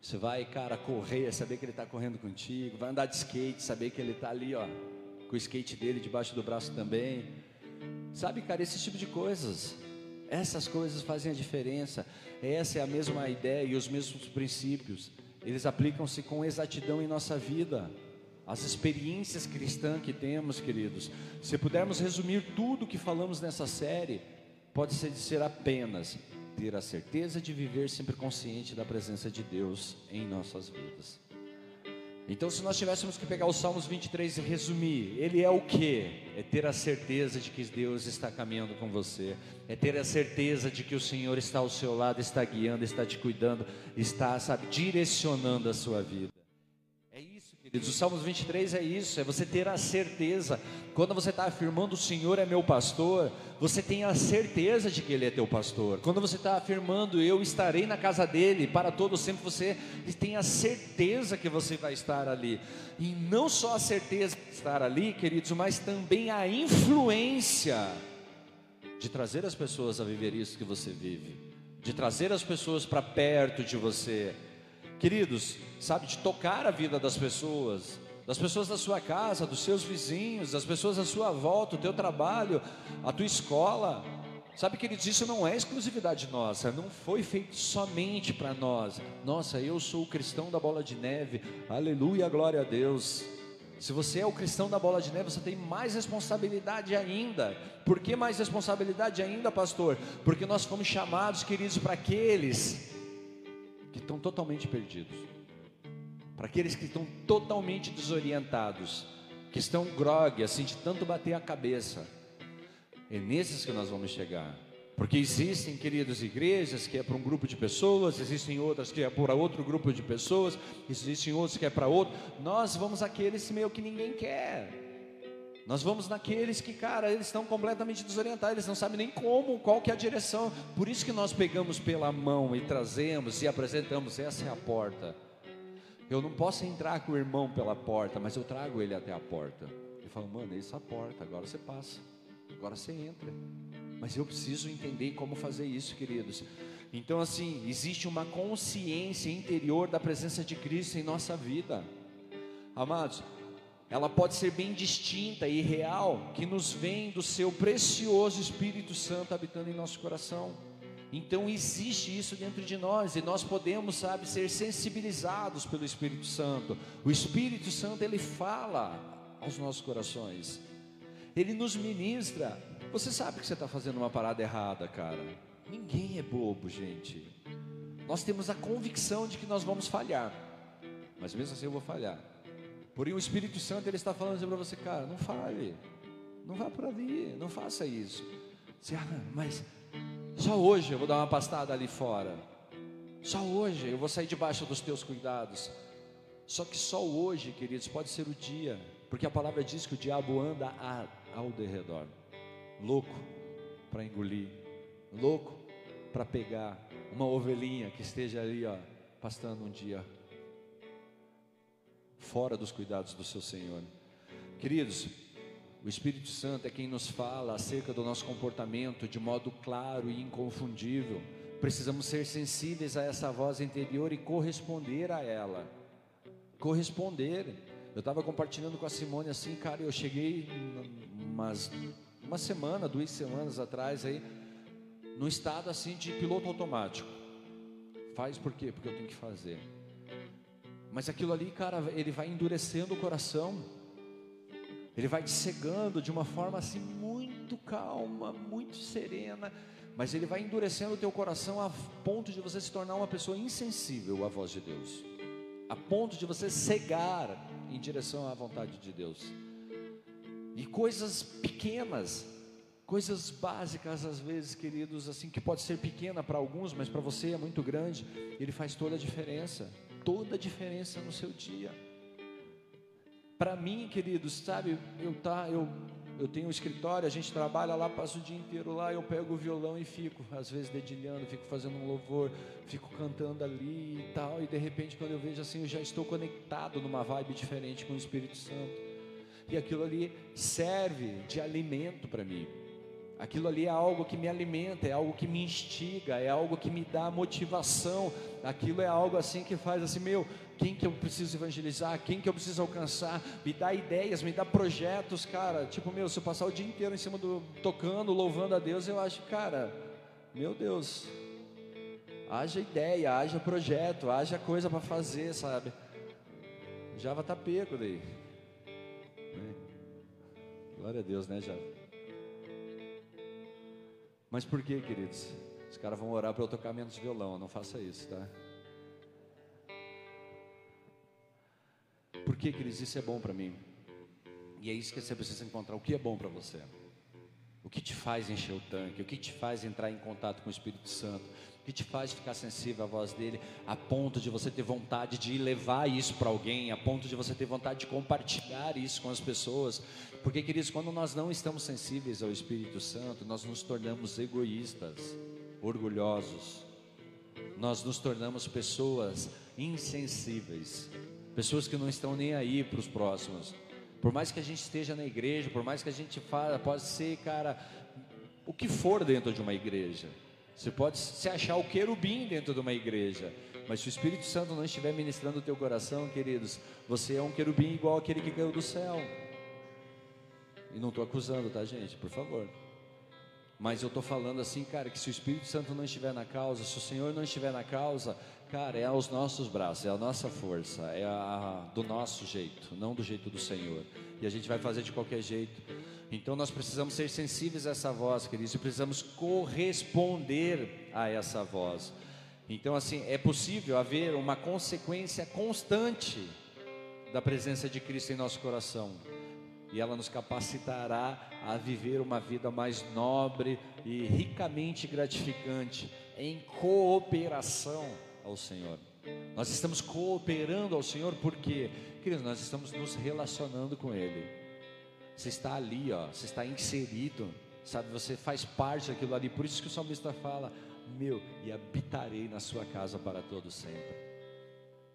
Você vai, cara, correr, saber que Ele está correndo contigo. Vai andar de skate, saber que Ele está ali, ó, com o skate dele debaixo do braço também. Sabe, cara, esse tipo de coisas. Essas coisas fazem a diferença. Essa é a mesma ideia e os mesmos princípios. Eles aplicam-se com exatidão em nossa vida. As experiências cristãs que temos, queridos. Se pudermos resumir tudo que falamos nessa série, pode ser dizer apenas ter a certeza de viver sempre consciente da presença de Deus em nossas vidas. Então, se nós tivéssemos que pegar os Salmos 23 e resumir, ele é o que? É ter a certeza de que Deus está caminhando com você, é ter a certeza de que o Senhor está ao seu lado, está guiando, está te cuidando, está, sabe, direcionando a sua vida. É isso que O Salmos 23 é isso, é você ter a certeza. Quando você está afirmando o Senhor é meu pastor, você tem a certeza de que Ele é teu pastor. Quando você está afirmando eu estarei na casa dele para todo sempre, você tem a certeza que você vai estar ali. E não só a certeza de estar ali, queridos, mas também a influência de trazer as pessoas a viver isso que você vive, de trazer as pessoas para perto de você queridos, sabe, de tocar a vida das pessoas, das pessoas da sua casa, dos seus vizinhos, das pessoas à sua volta, o teu trabalho, a tua escola. Sabe, queridos, isso não é exclusividade nossa, não foi feito somente para nós. Nossa, eu sou o cristão da bola de neve, aleluia, glória a Deus. Se você é o cristão da bola de neve, você tem mais responsabilidade ainda. Por que mais responsabilidade ainda, pastor? Porque nós fomos chamados, queridos, para aqueles que estão totalmente perdidos, para aqueles que estão totalmente desorientados, que estão grog, assim, de tanto bater a cabeça. É nesses que nós vamos chegar. Porque existem, queridos, igrejas que é para um grupo de pessoas, existem outras que é para outro grupo de pessoas, existem outros que é para outro. Nós vamos aqueles meio que ninguém quer. Nós vamos naqueles que, cara, eles estão completamente desorientados, eles não sabem nem como, qual que é a direção. Por isso que nós pegamos pela mão e trazemos e apresentamos, essa é a porta. Eu não posso entrar com o irmão pela porta, mas eu trago ele até a porta. Ele fala, mano, essa é a porta, agora você passa, agora você entra. Mas eu preciso entender como fazer isso, queridos. Então, assim, existe uma consciência interior da presença de Cristo em nossa vida. Amados, ela pode ser bem distinta e real, que nos vem do seu precioso Espírito Santo habitando em nosso coração. Então existe isso dentro de nós e nós podemos, sabe, ser sensibilizados pelo Espírito Santo. O Espírito Santo ele fala aos nossos corações. Ele nos ministra. Você sabe que você está fazendo uma parada errada, cara. Ninguém é bobo, gente. Nós temos a convicção de que nós vamos falhar, mas mesmo assim eu vou falhar. Porém, o Espírito Santo ele está falando assim para você, cara, não fale, não vá por ali, não faça isso. Você, ah, mas só hoje eu vou dar uma pastada ali fora. Só hoje eu vou sair debaixo dos teus cuidados. Só que só hoje, queridos, pode ser o dia, porque a palavra diz que o diabo anda a, ao derredor, louco para engolir, louco para pegar uma ovelhinha que esteja ali, ó, pastando um dia fora dos cuidados do seu Senhor. Queridos, o Espírito Santo é quem nos fala acerca do nosso comportamento de modo claro e inconfundível. Precisamos ser sensíveis a essa voz interior e corresponder a ela. Corresponder. Eu estava compartilhando com a Simone assim, cara, eu cheguei umas, uma semana, duas semanas atrás aí, num estado assim de piloto automático. Faz por quê? Porque eu tenho que fazer. Mas aquilo ali, cara, ele vai endurecendo o coração. Ele vai te cegando de uma forma assim muito calma, muito serena, mas ele vai endurecendo o teu coração a ponto de você se tornar uma pessoa insensível à voz de Deus. A ponto de você cegar em direção à vontade de Deus. E coisas pequenas, coisas básicas às vezes, queridos, assim que pode ser pequena para alguns, mas para você é muito grande, ele faz toda a diferença toda a diferença no seu dia. Para mim, queridos, sabe, eu tá, eu eu tenho um escritório, a gente trabalha lá, passo o dia inteiro lá, eu pego o violão e fico, às vezes dedilhando, fico fazendo um louvor, fico cantando ali e tal, e de repente quando eu vejo assim, eu já estou conectado numa vibe diferente com o Espírito Santo. E aquilo ali serve de alimento para mim. Aquilo ali é algo que me alimenta, é algo que me instiga, é algo que me dá motivação. Aquilo é algo assim que faz assim, meu, quem que eu preciso evangelizar, quem que eu preciso alcançar, me dá ideias, me dá projetos, cara. Tipo, meu, se eu passar o dia inteiro em cima do tocando, louvando a Deus, eu acho, cara, meu Deus, haja ideia, haja projeto, haja coisa para fazer, sabe? Estar tá pego daí. Né? Glória a Deus, né, Java? Mas por que, queridos? Os caras vão orar para eu tocar menos violão, não faça isso, tá? Por que, queridos? Isso é bom para mim. E é isso que você precisa encontrar. O que é bom para você? O que te faz encher o tanque? O que te faz entrar em contato com o Espírito Santo? O que te faz ficar sensível à voz dele, a ponto de você ter vontade de levar isso para alguém, a ponto de você ter vontade de compartilhar isso com as pessoas? Porque, queridos, quando nós não estamos sensíveis ao Espírito Santo, nós nos tornamos egoístas, orgulhosos, nós nos tornamos pessoas insensíveis, pessoas que não estão nem aí para os próximos. Por mais que a gente esteja na igreja, por mais que a gente fala, pode ser, cara, o que for dentro de uma igreja. Você pode se achar o querubim dentro de uma igreja, mas se o Espírito Santo não estiver ministrando o teu coração, queridos, você é um querubim igual aquele que caiu do céu. E não estou acusando, tá, gente? Por favor. Mas eu estou falando assim, cara, que se o Espírito Santo não estiver na causa, se o Senhor não estiver na causa, cara, é aos nossos braços, é a nossa força, é a, do nosso jeito, não do jeito do Senhor. E a gente vai fazer de qualquer jeito. Então nós precisamos ser sensíveis a essa voz, queridos, e precisamos corresponder a essa voz. Então, assim, é possível haver uma consequência constante da presença de Cristo em nosso coração e ela nos capacitará a viver uma vida mais nobre e ricamente gratificante em cooperação ao Senhor. Nós estamos cooperando ao Senhor porque, queridos, nós estamos nos relacionando com Ele. Você está ali, ó, você está inserido, sabe? Você faz parte daquilo ali. Por isso que o salmista fala: Meu, e habitarei na sua casa para todo sempre.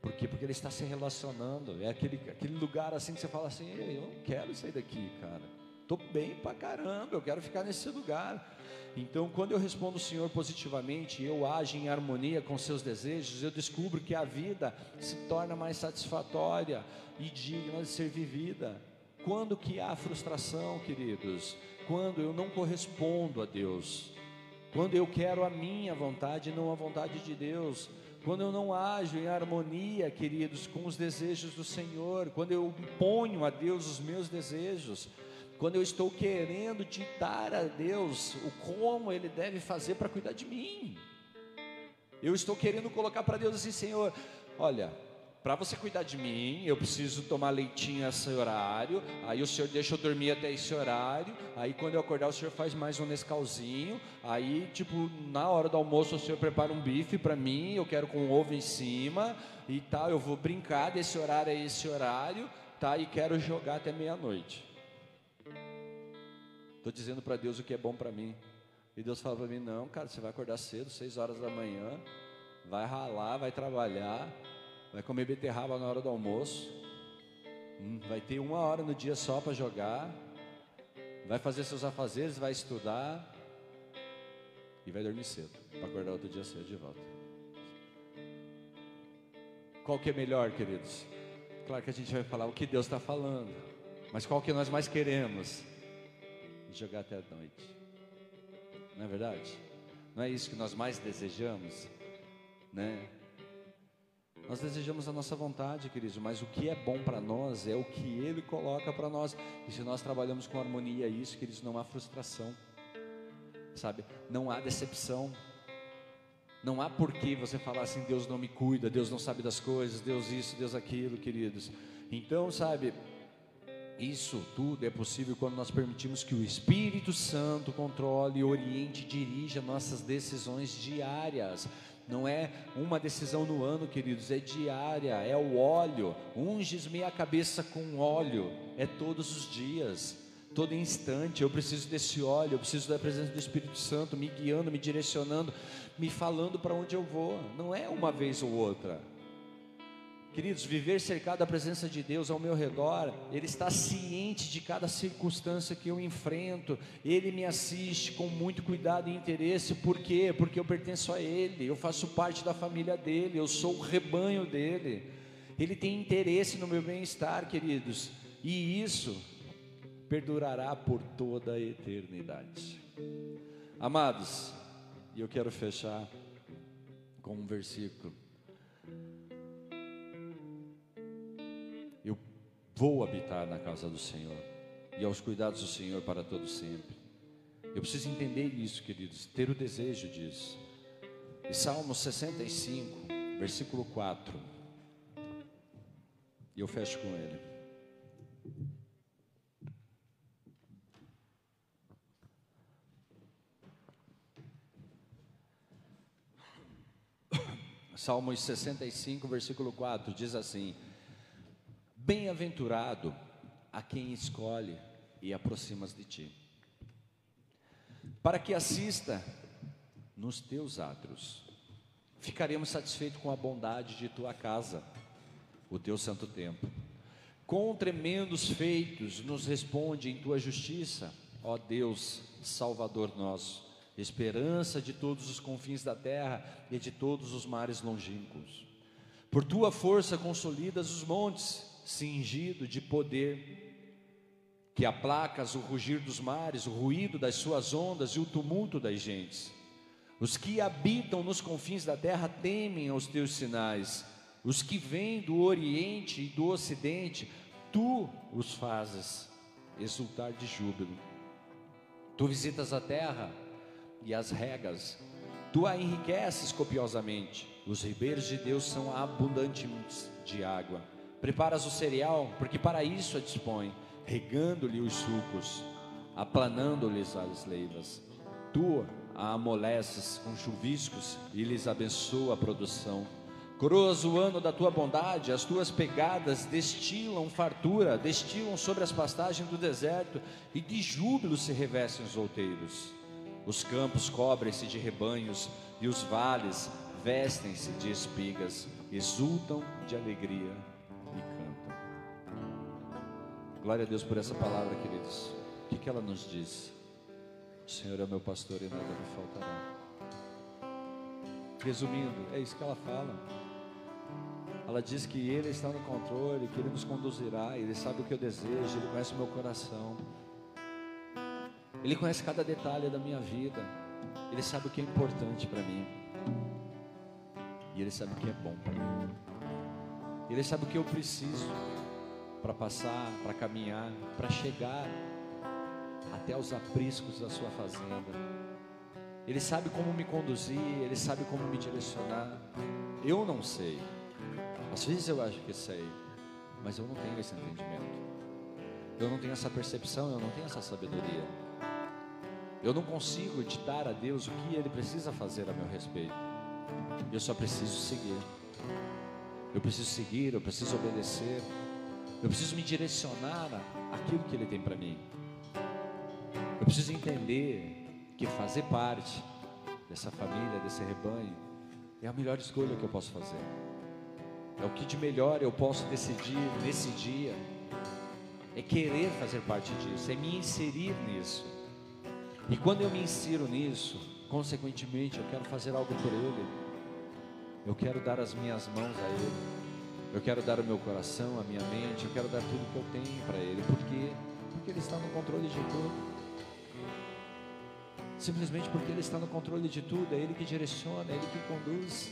Por quê? Porque ele está se relacionando. É aquele, aquele lugar assim que você fala assim: eu não quero sair daqui, cara. Estou bem pra caramba, eu quero ficar nesse lugar. Então, quando eu respondo o Senhor positivamente, eu ajo em harmonia com seus desejos, eu descubro que a vida se torna mais satisfatória e digna de ser vivida. Quando que há frustração, queridos? Quando eu não correspondo a Deus. Quando eu quero a minha vontade e não a vontade de Deus quando eu não ajo em harmonia, queridos, com os desejos do Senhor, quando eu imponho a Deus os meus desejos, quando eu estou querendo ditar a Deus o como Ele deve fazer para cuidar de mim, eu estou querendo colocar para Deus assim, Senhor, olha, para você cuidar de mim, eu preciso tomar leitinho a esse horário. Aí o senhor deixa eu dormir até esse horário. Aí quando eu acordar, o senhor faz mais um Nescauzinho. Aí, tipo, na hora do almoço, o senhor prepara um bife para mim. Eu quero com ovo em cima e tal. Eu vou brincar desse horário a esse horário, tá? E quero jogar até meia-noite. Estou dizendo para Deus o que é bom para mim. E Deus fala para mim: não, cara, você vai acordar cedo, seis horas da manhã, vai ralar, vai trabalhar vai comer beterraba na hora do almoço, hum, vai ter uma hora no dia só para jogar, vai fazer seus afazeres, vai estudar e vai dormir cedo, para acordar outro dia cedo de volta. Qual que é melhor, queridos? Claro que a gente vai falar o que Deus está falando, mas qual que nós mais queremos? Jogar até a noite, não é verdade? Não é isso que nós mais desejamos, né? Nós desejamos a nossa vontade, queridos, mas o que é bom para nós é o que Ele coloca para nós. E se nós trabalhamos com harmonia, isso, queridos, não há frustração, sabe? Não há decepção. Não há porquê você falar assim: Deus não me cuida, Deus não sabe das coisas, Deus isso, Deus aquilo, queridos. Então, sabe, isso tudo é possível quando nós permitimos que o Espírito Santo controle, oriente, dirija nossas decisões diárias. Não é uma decisão no ano, queridos, é diária, é o óleo. Unges-me a cabeça com óleo, é todos os dias, todo instante. Eu preciso desse óleo, eu preciso da presença do Espírito Santo me guiando, me direcionando, me falando para onde eu vou. Não é uma vez ou outra. Queridos, viver cercado da presença de Deus ao meu redor, Ele está ciente de cada circunstância que eu enfrento, Ele me assiste com muito cuidado e interesse, por quê? Porque eu pertenço a Ele, eu faço parte da família dEle, eu sou o rebanho dEle, Ele tem interesse no meu bem-estar, queridos, e isso perdurará por toda a eternidade. Amados, e eu quero fechar com um versículo vou habitar na casa do Senhor e aos cuidados do Senhor para todo sempre. Eu preciso entender isso, queridos, ter o desejo disso. E Salmo 65, versículo 4. E eu fecho com ele. Salmos 65, versículo 4 diz assim: Bem-aventurado a quem escolhe e aproximas de ti, para que assista nos teus atos. Ficaremos satisfeitos com a bondade de tua casa, o teu santo templo. Com tremendos feitos nos responde em tua justiça, ó Deus, Salvador nosso, esperança de todos os confins da terra e de todos os mares longínquos. Por tua força consolidas os montes, cingido de poder, que aplacas o rugir dos mares, o ruído das suas ondas e o tumulto das gentes. Os que habitam nos confins da terra temem aos teus sinais. Os que vêm do Oriente e do Ocidente, tu os fazes exultar de júbilo. Tu visitas a terra e as regas, tu a enriqueces copiosamente. Os ribeiros de Deus são abundantes de água. Preparas o cereal, porque para isso a dispõe, regando-lhe os sucos, aplanando-lhes as leivas. Tu a amoleces com chuviscos e lhes abençoa a produção. Coroas o ano da tua bondade, as tuas pegadas destilam fartura, destilam sobre as pastagens do deserto, e de júbilo se revestem os outeiros. Os campos cobrem-se de rebanhos, e os vales vestem-se de espigas, exultam de alegria. Glória a Deus por essa palavra, queridos. O que, que ela nos diz? O Senhor é meu pastor e nada me faltará. Resumindo, é isso que ela fala. Ela diz que Ele está no controle, que Ele nos conduzirá, Ele sabe o que eu desejo, Ele conhece o meu coração. Ele conhece cada detalhe da minha vida. Ele sabe o que é importante para mim. E Ele sabe o que é bom para mim. Ele sabe o que eu preciso para passar, para caminhar, para chegar até os apriscos da sua fazenda. Ele sabe como me conduzir, ele sabe como me direcionar. Eu não sei. Às vezes eu acho que sei, mas eu não tenho esse entendimento. Eu não tenho essa percepção, eu não tenho essa sabedoria. Eu não consigo ditar a Deus o que Ele precisa fazer a meu respeito. Eu só preciso seguir. Eu preciso seguir, eu preciso obedecer. Eu preciso me direcionar àquilo que Ele tem para mim. Eu preciso entender que fazer parte dessa família, desse rebanho, é a melhor escolha que eu posso fazer. É o que de melhor eu posso decidir nesse dia. É querer fazer parte disso, é me inserir nisso. E quando eu me insiro nisso, consequentemente, eu quero fazer algo por Ele. Eu quero dar as minhas mãos a Ele. Eu quero dar o meu coração, a minha mente. Eu quero dar tudo que eu tenho para Ele. Por quê? Porque Ele está no controle de tudo. Simplesmente porque Ele está no controle de tudo, é Ele que direciona, é Ele que conduz.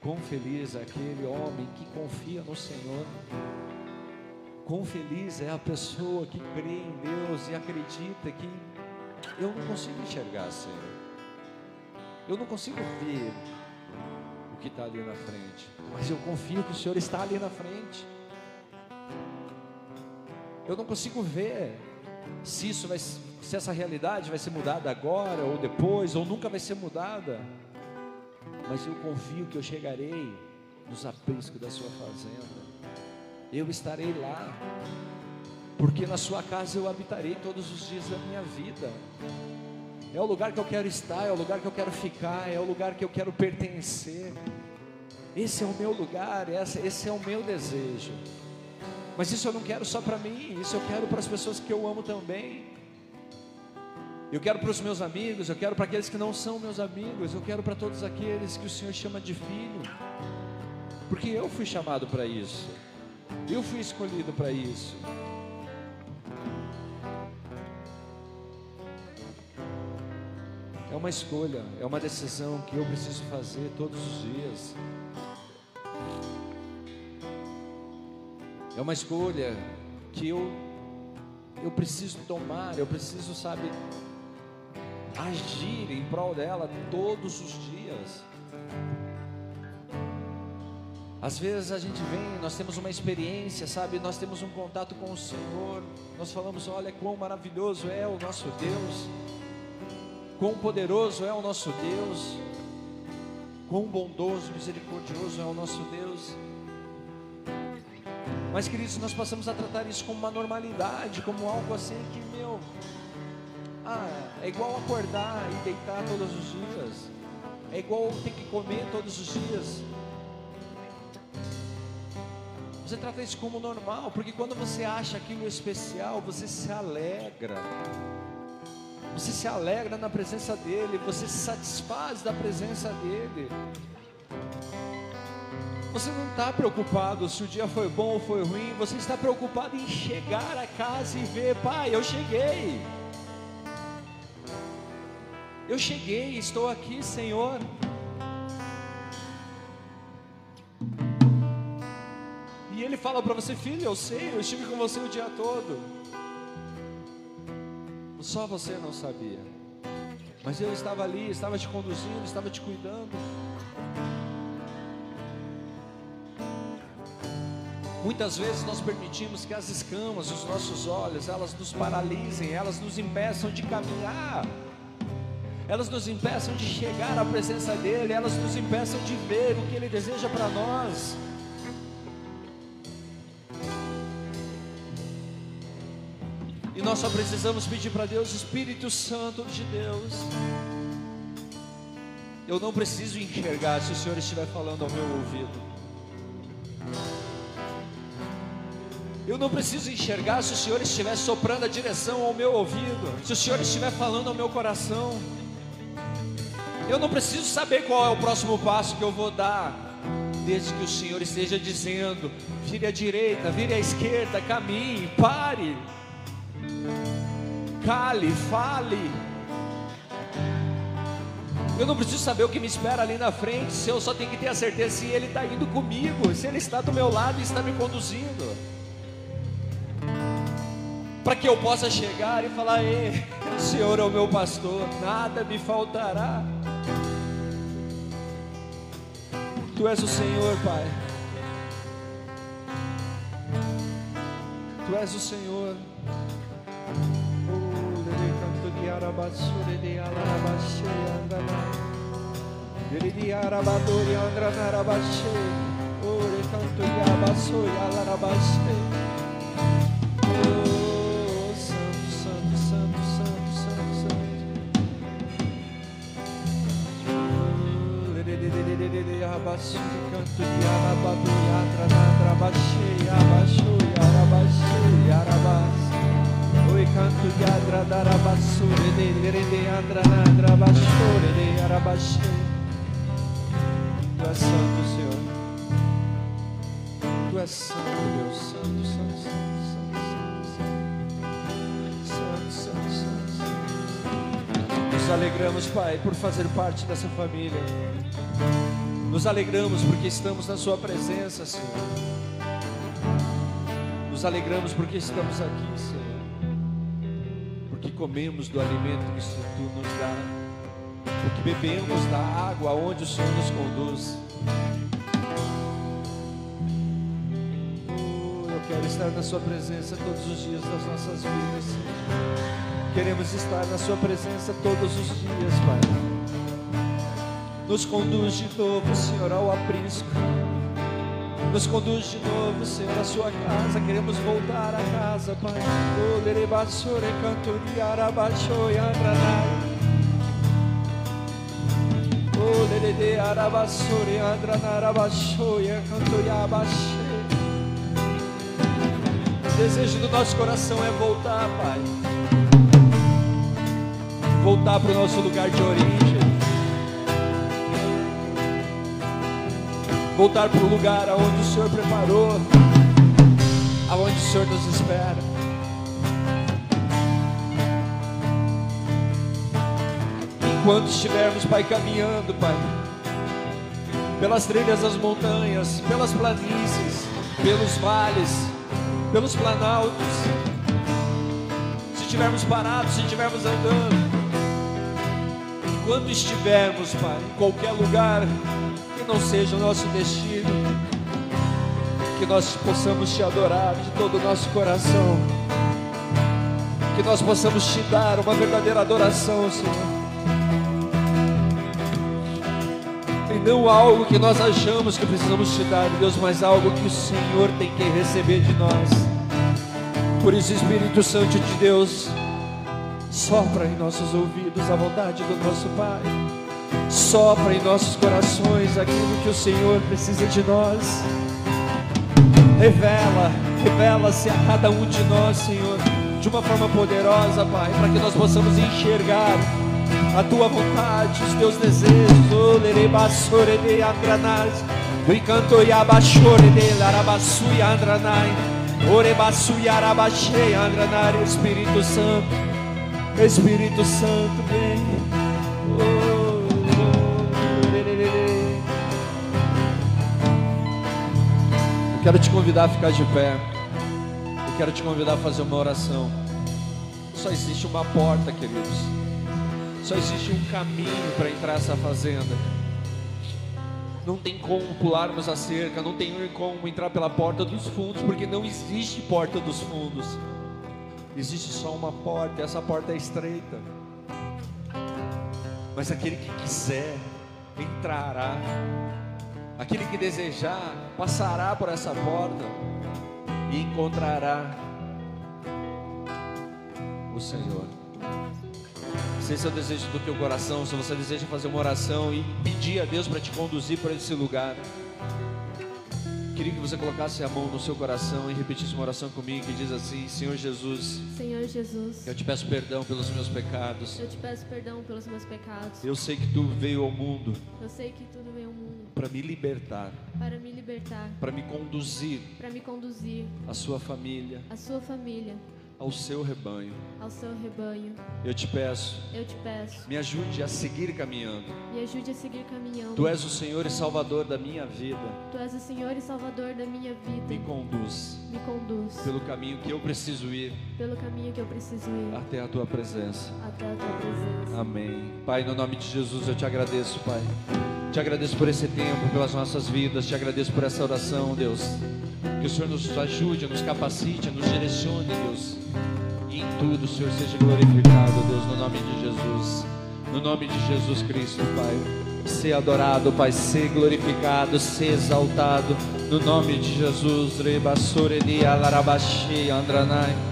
Quão feliz é aquele homem que confia no Senhor. Quão feliz é a pessoa que crê em Deus e acredita que eu não consigo enxergar, Senhor. Eu não consigo ver que está ali na frente, mas eu confio que o Senhor está ali na frente. Eu não consigo ver se isso vai, se essa realidade vai ser mudada agora ou depois ou nunca vai ser mudada, mas eu confio que eu chegarei nos apriscos da sua fazenda. Eu estarei lá, porque na sua casa eu habitarei todos os dias da minha vida. É o lugar que eu quero estar, é o lugar que eu quero ficar, é o lugar que eu quero pertencer. Esse é o meu lugar, esse é o meu desejo. Mas isso eu não quero só para mim, isso eu quero para as pessoas que eu amo também. Eu quero para os meus amigos, eu quero para aqueles que não são meus amigos, eu quero para todos aqueles que o Senhor chama de filho. Porque eu fui chamado para isso. Eu fui escolhido para isso. É uma escolha, é uma decisão que eu preciso fazer todos os dias. É uma escolha que eu eu preciso tomar, eu preciso, sabe, agir em prol dela todos os dias. Às vezes a gente vem, nós temos uma experiência, sabe, nós temos um contato com o Senhor, nós falamos, olha quão maravilhoso é o nosso Deus, quão poderoso é o nosso Deus, Quão bondoso, misericordioso é o nosso Deus. Mas, queridos, nós passamos a tratar isso como uma normalidade, como algo assim que, meu, ah, é igual acordar e deitar todos os dias, é igual ter que comer todos os dias. Você trata isso como normal, porque quando você acha aquilo especial, você se alegra. Você se alegra na presença dEle, você se satisfaz da presença dEle. Você não está preocupado se o dia foi bom ou foi ruim, você está preocupado em chegar a casa e ver, pai, eu cheguei. Eu cheguei, estou aqui, Senhor. E Ele fala para você, filho, eu sei, eu estive com você o dia todo. Só você não sabia. Mas eu estava ali, estava te conduzindo, estava te cuidando. Muitas vezes nós permitimos que as escamas dos nossos olhos, elas nos paralisem, elas nos impeçam de caminhar. Elas nos impeçam de chegar à presença dele, elas nos impeçam de ver o que ele deseja para nós. Nós só precisamos pedir para Deus, Espírito Santo de Deus. Eu não preciso enxergar se o Senhor estiver falando ao meu ouvido. Eu não preciso enxergar se o Senhor estiver soprando a direção ao meu ouvido, se o Senhor estiver falando ao meu coração. Eu não preciso saber qual é o próximo passo que eu vou dar, desde que o Senhor esteja dizendo: vire à direita, vire à esquerda, caminhe, pare, cale, fale. Eu não preciso saber o que me espera ali na frente, se eu só tenho que ter a certeza se Ele está indo comigo, se Ele está do meu lado e está me conduzindo para que eu possa chegar e falar: Ei, o Senhor é o meu pastor, nada me faltará. Tu és o Senhor, Pai. Tu és o Senhor. arabasure de alarabashe andana. Ele de arabadori andrana arabashe. Ore canto yabasoy alarabashe. Rabasso, canto de andra Yatra, Natrabassi. Nandra, Nandra, Baixorere, Arabaxê. Tu és santo, Senhor. Tu és santo, santo, santo, santo, santo, Santo, santo, santo. Nos alegramos, Pai, por fazer parte dessa família. Nos alegramos porque estamos na Sua presença, Senhor. Nos alegramos porque estamos aqui, Senhor. Comemos do alimento que Tu nos dá porque bebemos da água onde o Senhor nos conduz. Oh, eu quero estar na Sua presença todos os dias das nossas vidas. Queremos estar na Sua presença todos os dias, Pai. Nos conduz de novo, Senhor, ao aprisco. Nos conduz de novo, Senhor, à sua casa. Queremos voltar à casa, Pai. O desejo do nosso coração é voltar, Pai. Voltar para o nosso lugar de origem. Voltar para o lugar aonde o Senhor preparou, aonde o Senhor nos espera. Enquanto estivermos, Pai, caminhando, Pai, pelas trilhas das montanhas, pelas planícies, pelos vales, pelos planaltos, se estivermos parados, se estivermos andando, enquanto estivermos, Pai, em qualquer lugar que não seja o nosso destino, que nós possamos te adorar de todo o nosso coração, que nós possamos te dar uma verdadeira adoração, Senhor. Em não algo que nós achamos que precisamos te dar, Deus, mas algo que o Senhor tem que receber de nós. Por isso, Espírito Santo de Deus, sopra em nossos ouvidos a vontade do nosso Pai, sopra em nossos corações aquilo que o Senhor precisa de nós. Revela, revela-se a cada um de nós, Senhor, de uma forma poderosa, Pai, para que nós possamos enxergar a tua vontade, os teus desejos. O lerebassore de andranais, o encanto yabashore de larabasu andranai, orebasu yarabache andranai, Espírito Santo, Espírito Santo, vem. Oh, oh, quero te convidar a ficar de pé. Eu quero te convidar a fazer uma oração. Só existe uma porta, queridos. Só existe um caminho para entrar nessa fazenda. Não tem como pularmos a cerca, não tem como entrar pela porta dos fundos, porque não existe porta dos fundos. Existe só uma porta, e essa porta é estreita. Mas aquele que quiser entrará. Aquele que desejar passará por essa porta e encontrará o Senhor. Se esse é o desejo do teu coração, se você deseja fazer uma oração e pedir a Deus para te conduzir para esse lugar, queria que você colocasse a mão no seu coração e repetisse uma oração comigo que diz assim: Senhor Jesus, Senhor Jesus, eu te peço perdão pelos meus pecados. eu te peço perdão pelos meus pecados. Eu sei que tu veio ao mundo Eu sei que tudo veio ao mundo para me libertar, para me libertar, para me conduzir para me conduzir à sua família, à sua família, ao seu rebanho. ao seu rebanho. Eu te peço, Eu te peço, me ajude a seguir caminhando. me ajude a seguir caminhando. Tu és o Senhor e Salvador da minha vida. Tu és o Senhor e Salvador da minha vida. Me conduz Me conduz pelo caminho que eu preciso ir pelo caminho que eu preciso ir até a tua presença. até a tua presença. Amém. Pai, no nome de Jesus eu te agradeço, Pai. Te agradeço por esse tempo, pelas nossas vidas. Te agradeço por essa oração, Deus. Que o Senhor nos ajude, nos capacite, nos direcione, Deus. E em tudo o Senhor seja glorificado, Deus, no nome de Jesus. No nome de Jesus Cristo, Pai. Ser adorado, Pai, ser glorificado, ser exaltado. No nome de Jesus. Rebassore alarabashi andranai.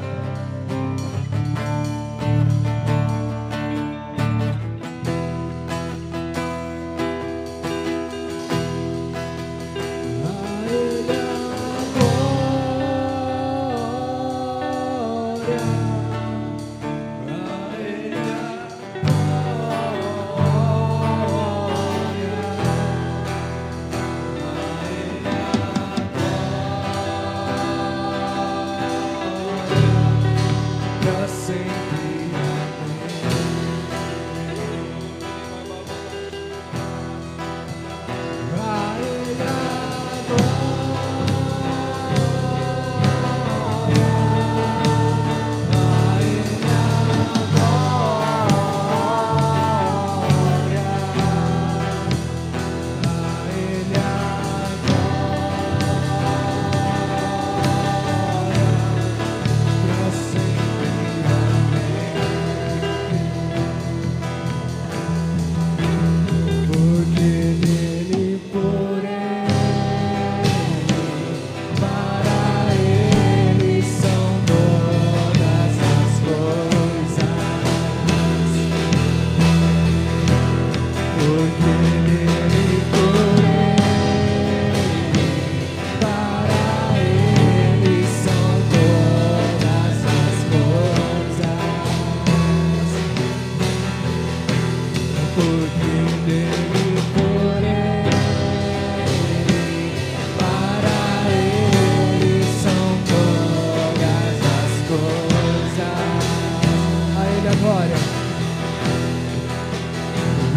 glória.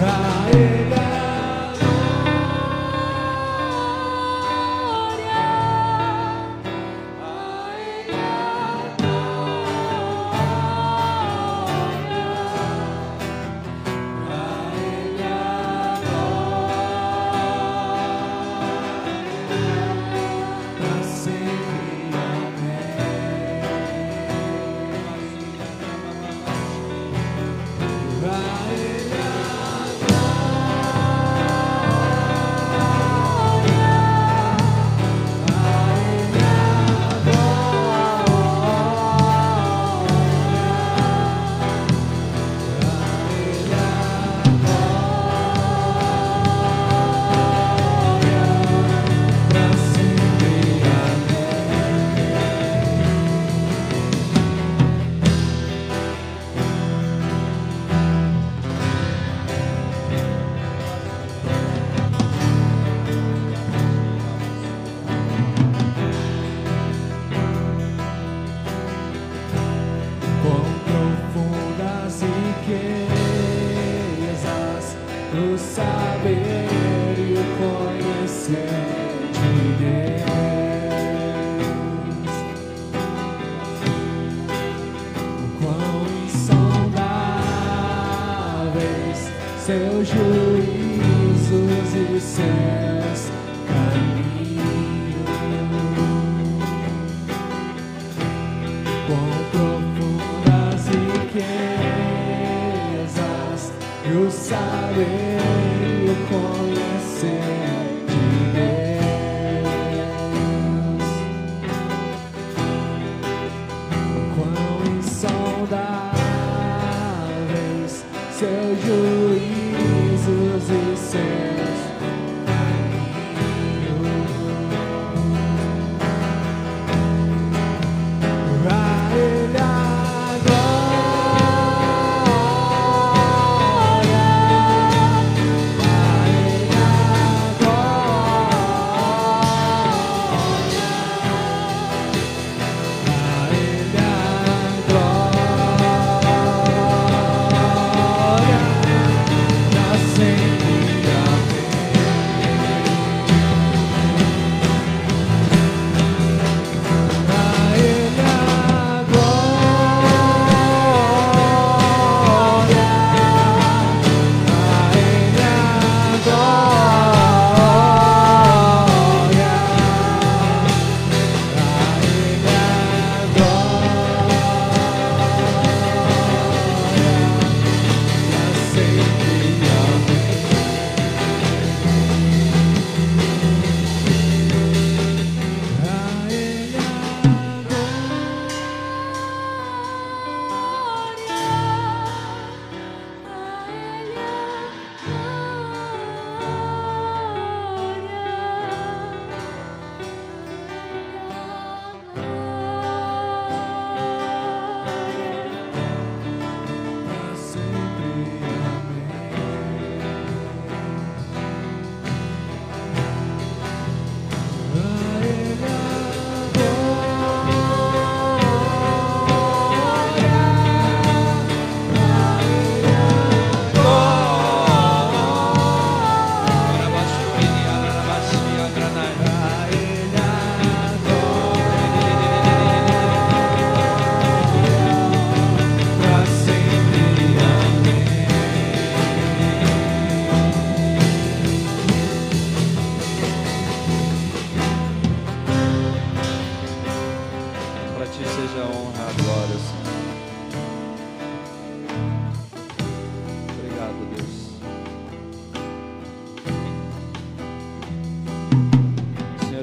A Ele é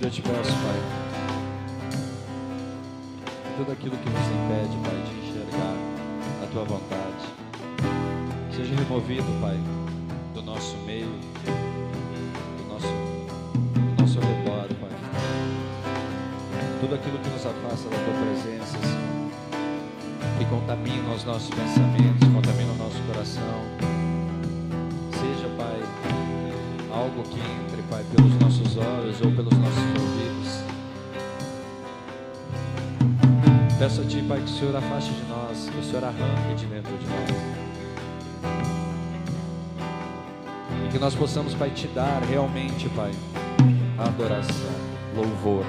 eu te peço, Pai, tudo aquilo que nos impede, Pai, de enxergar a tua vontade, seja removido, Pai, do nosso meio, do nosso, do nosso redor, Pai tudo aquilo que nos afasta da tua presença, Senhor, que contamina os nossos pensamentos, contamina o nosso coração. Seja, Pai, algo que entre, Pai, pelos nossos olhos ou pelos nossos ouvidos. Peço a Ti, Pai, que o Senhor afaste de nós, que o Senhor arranque de dentro de nós. E que nós possamos, Pai, Te dar realmente, Pai, adoração, louvor.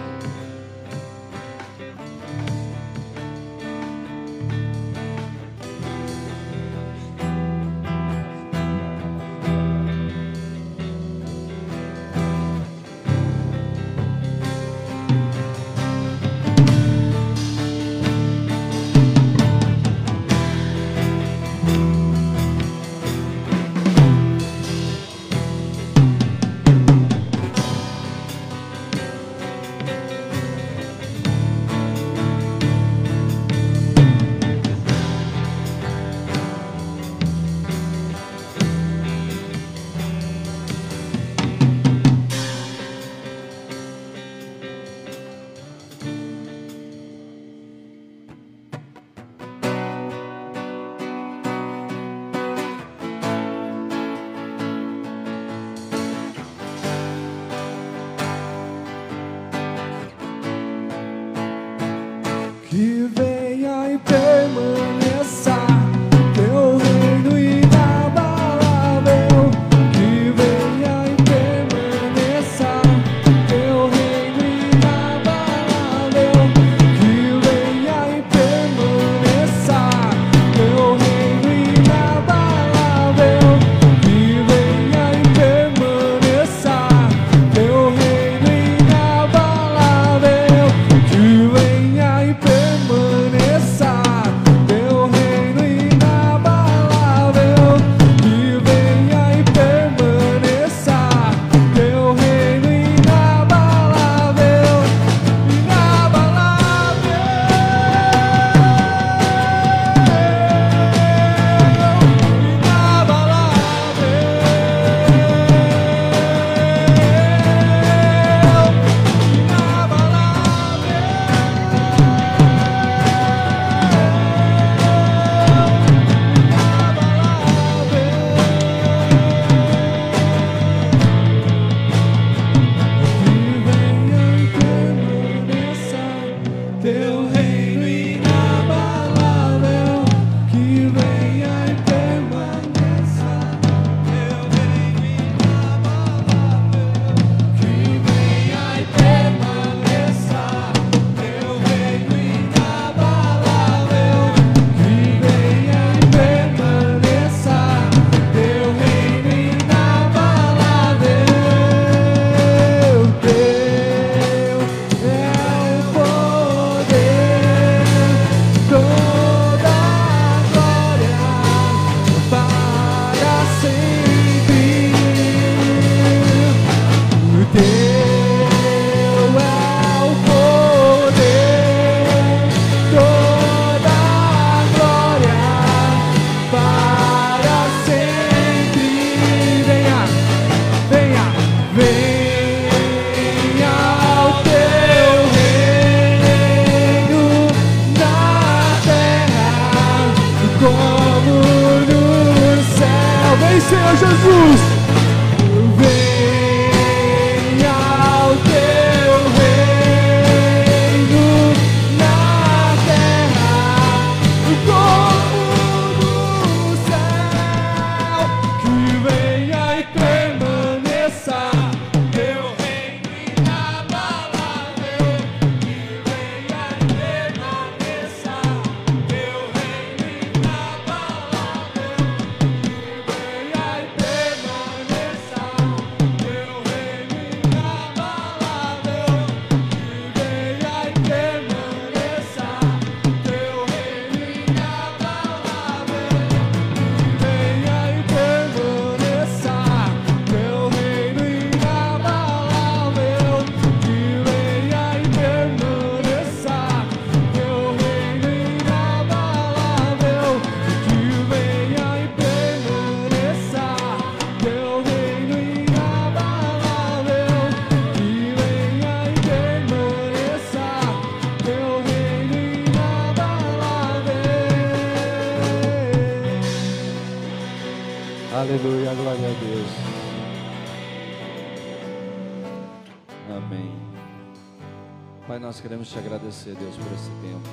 Agradecer, Deus, por esse tempo,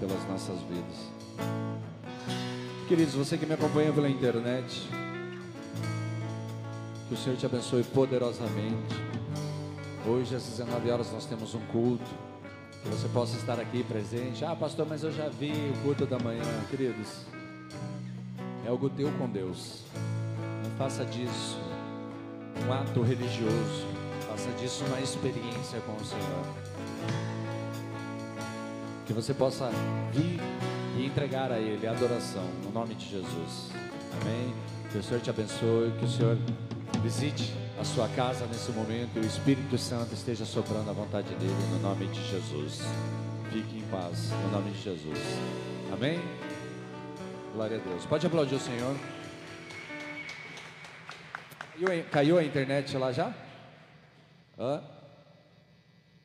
pelas nossas vidas. Queridos, você que me acompanha pela internet, que o Senhor te abençoe poderosamente. Hoje, às 19 horas, nós temos um culto. Que você possa estar aqui presente. Ah, pastor, mas eu já vi o culto da manhã. Queridos, é algo teu com Deus. Não faça disso um ato religioso. Faça disso uma experiência com o Senhor. Que você possa vir e entregar a Ele a adoração, no nome de Jesus. Amém. Que o Senhor te abençoe, que o Senhor visite a sua casa nesse momento e o Espírito Santo esteja soprando a vontade dele, no nome de Jesus. Fique em paz, no nome de Jesus. Amém. Glória a Deus. Pode aplaudir o Senhor. Caiu a- internet lá já? Hã?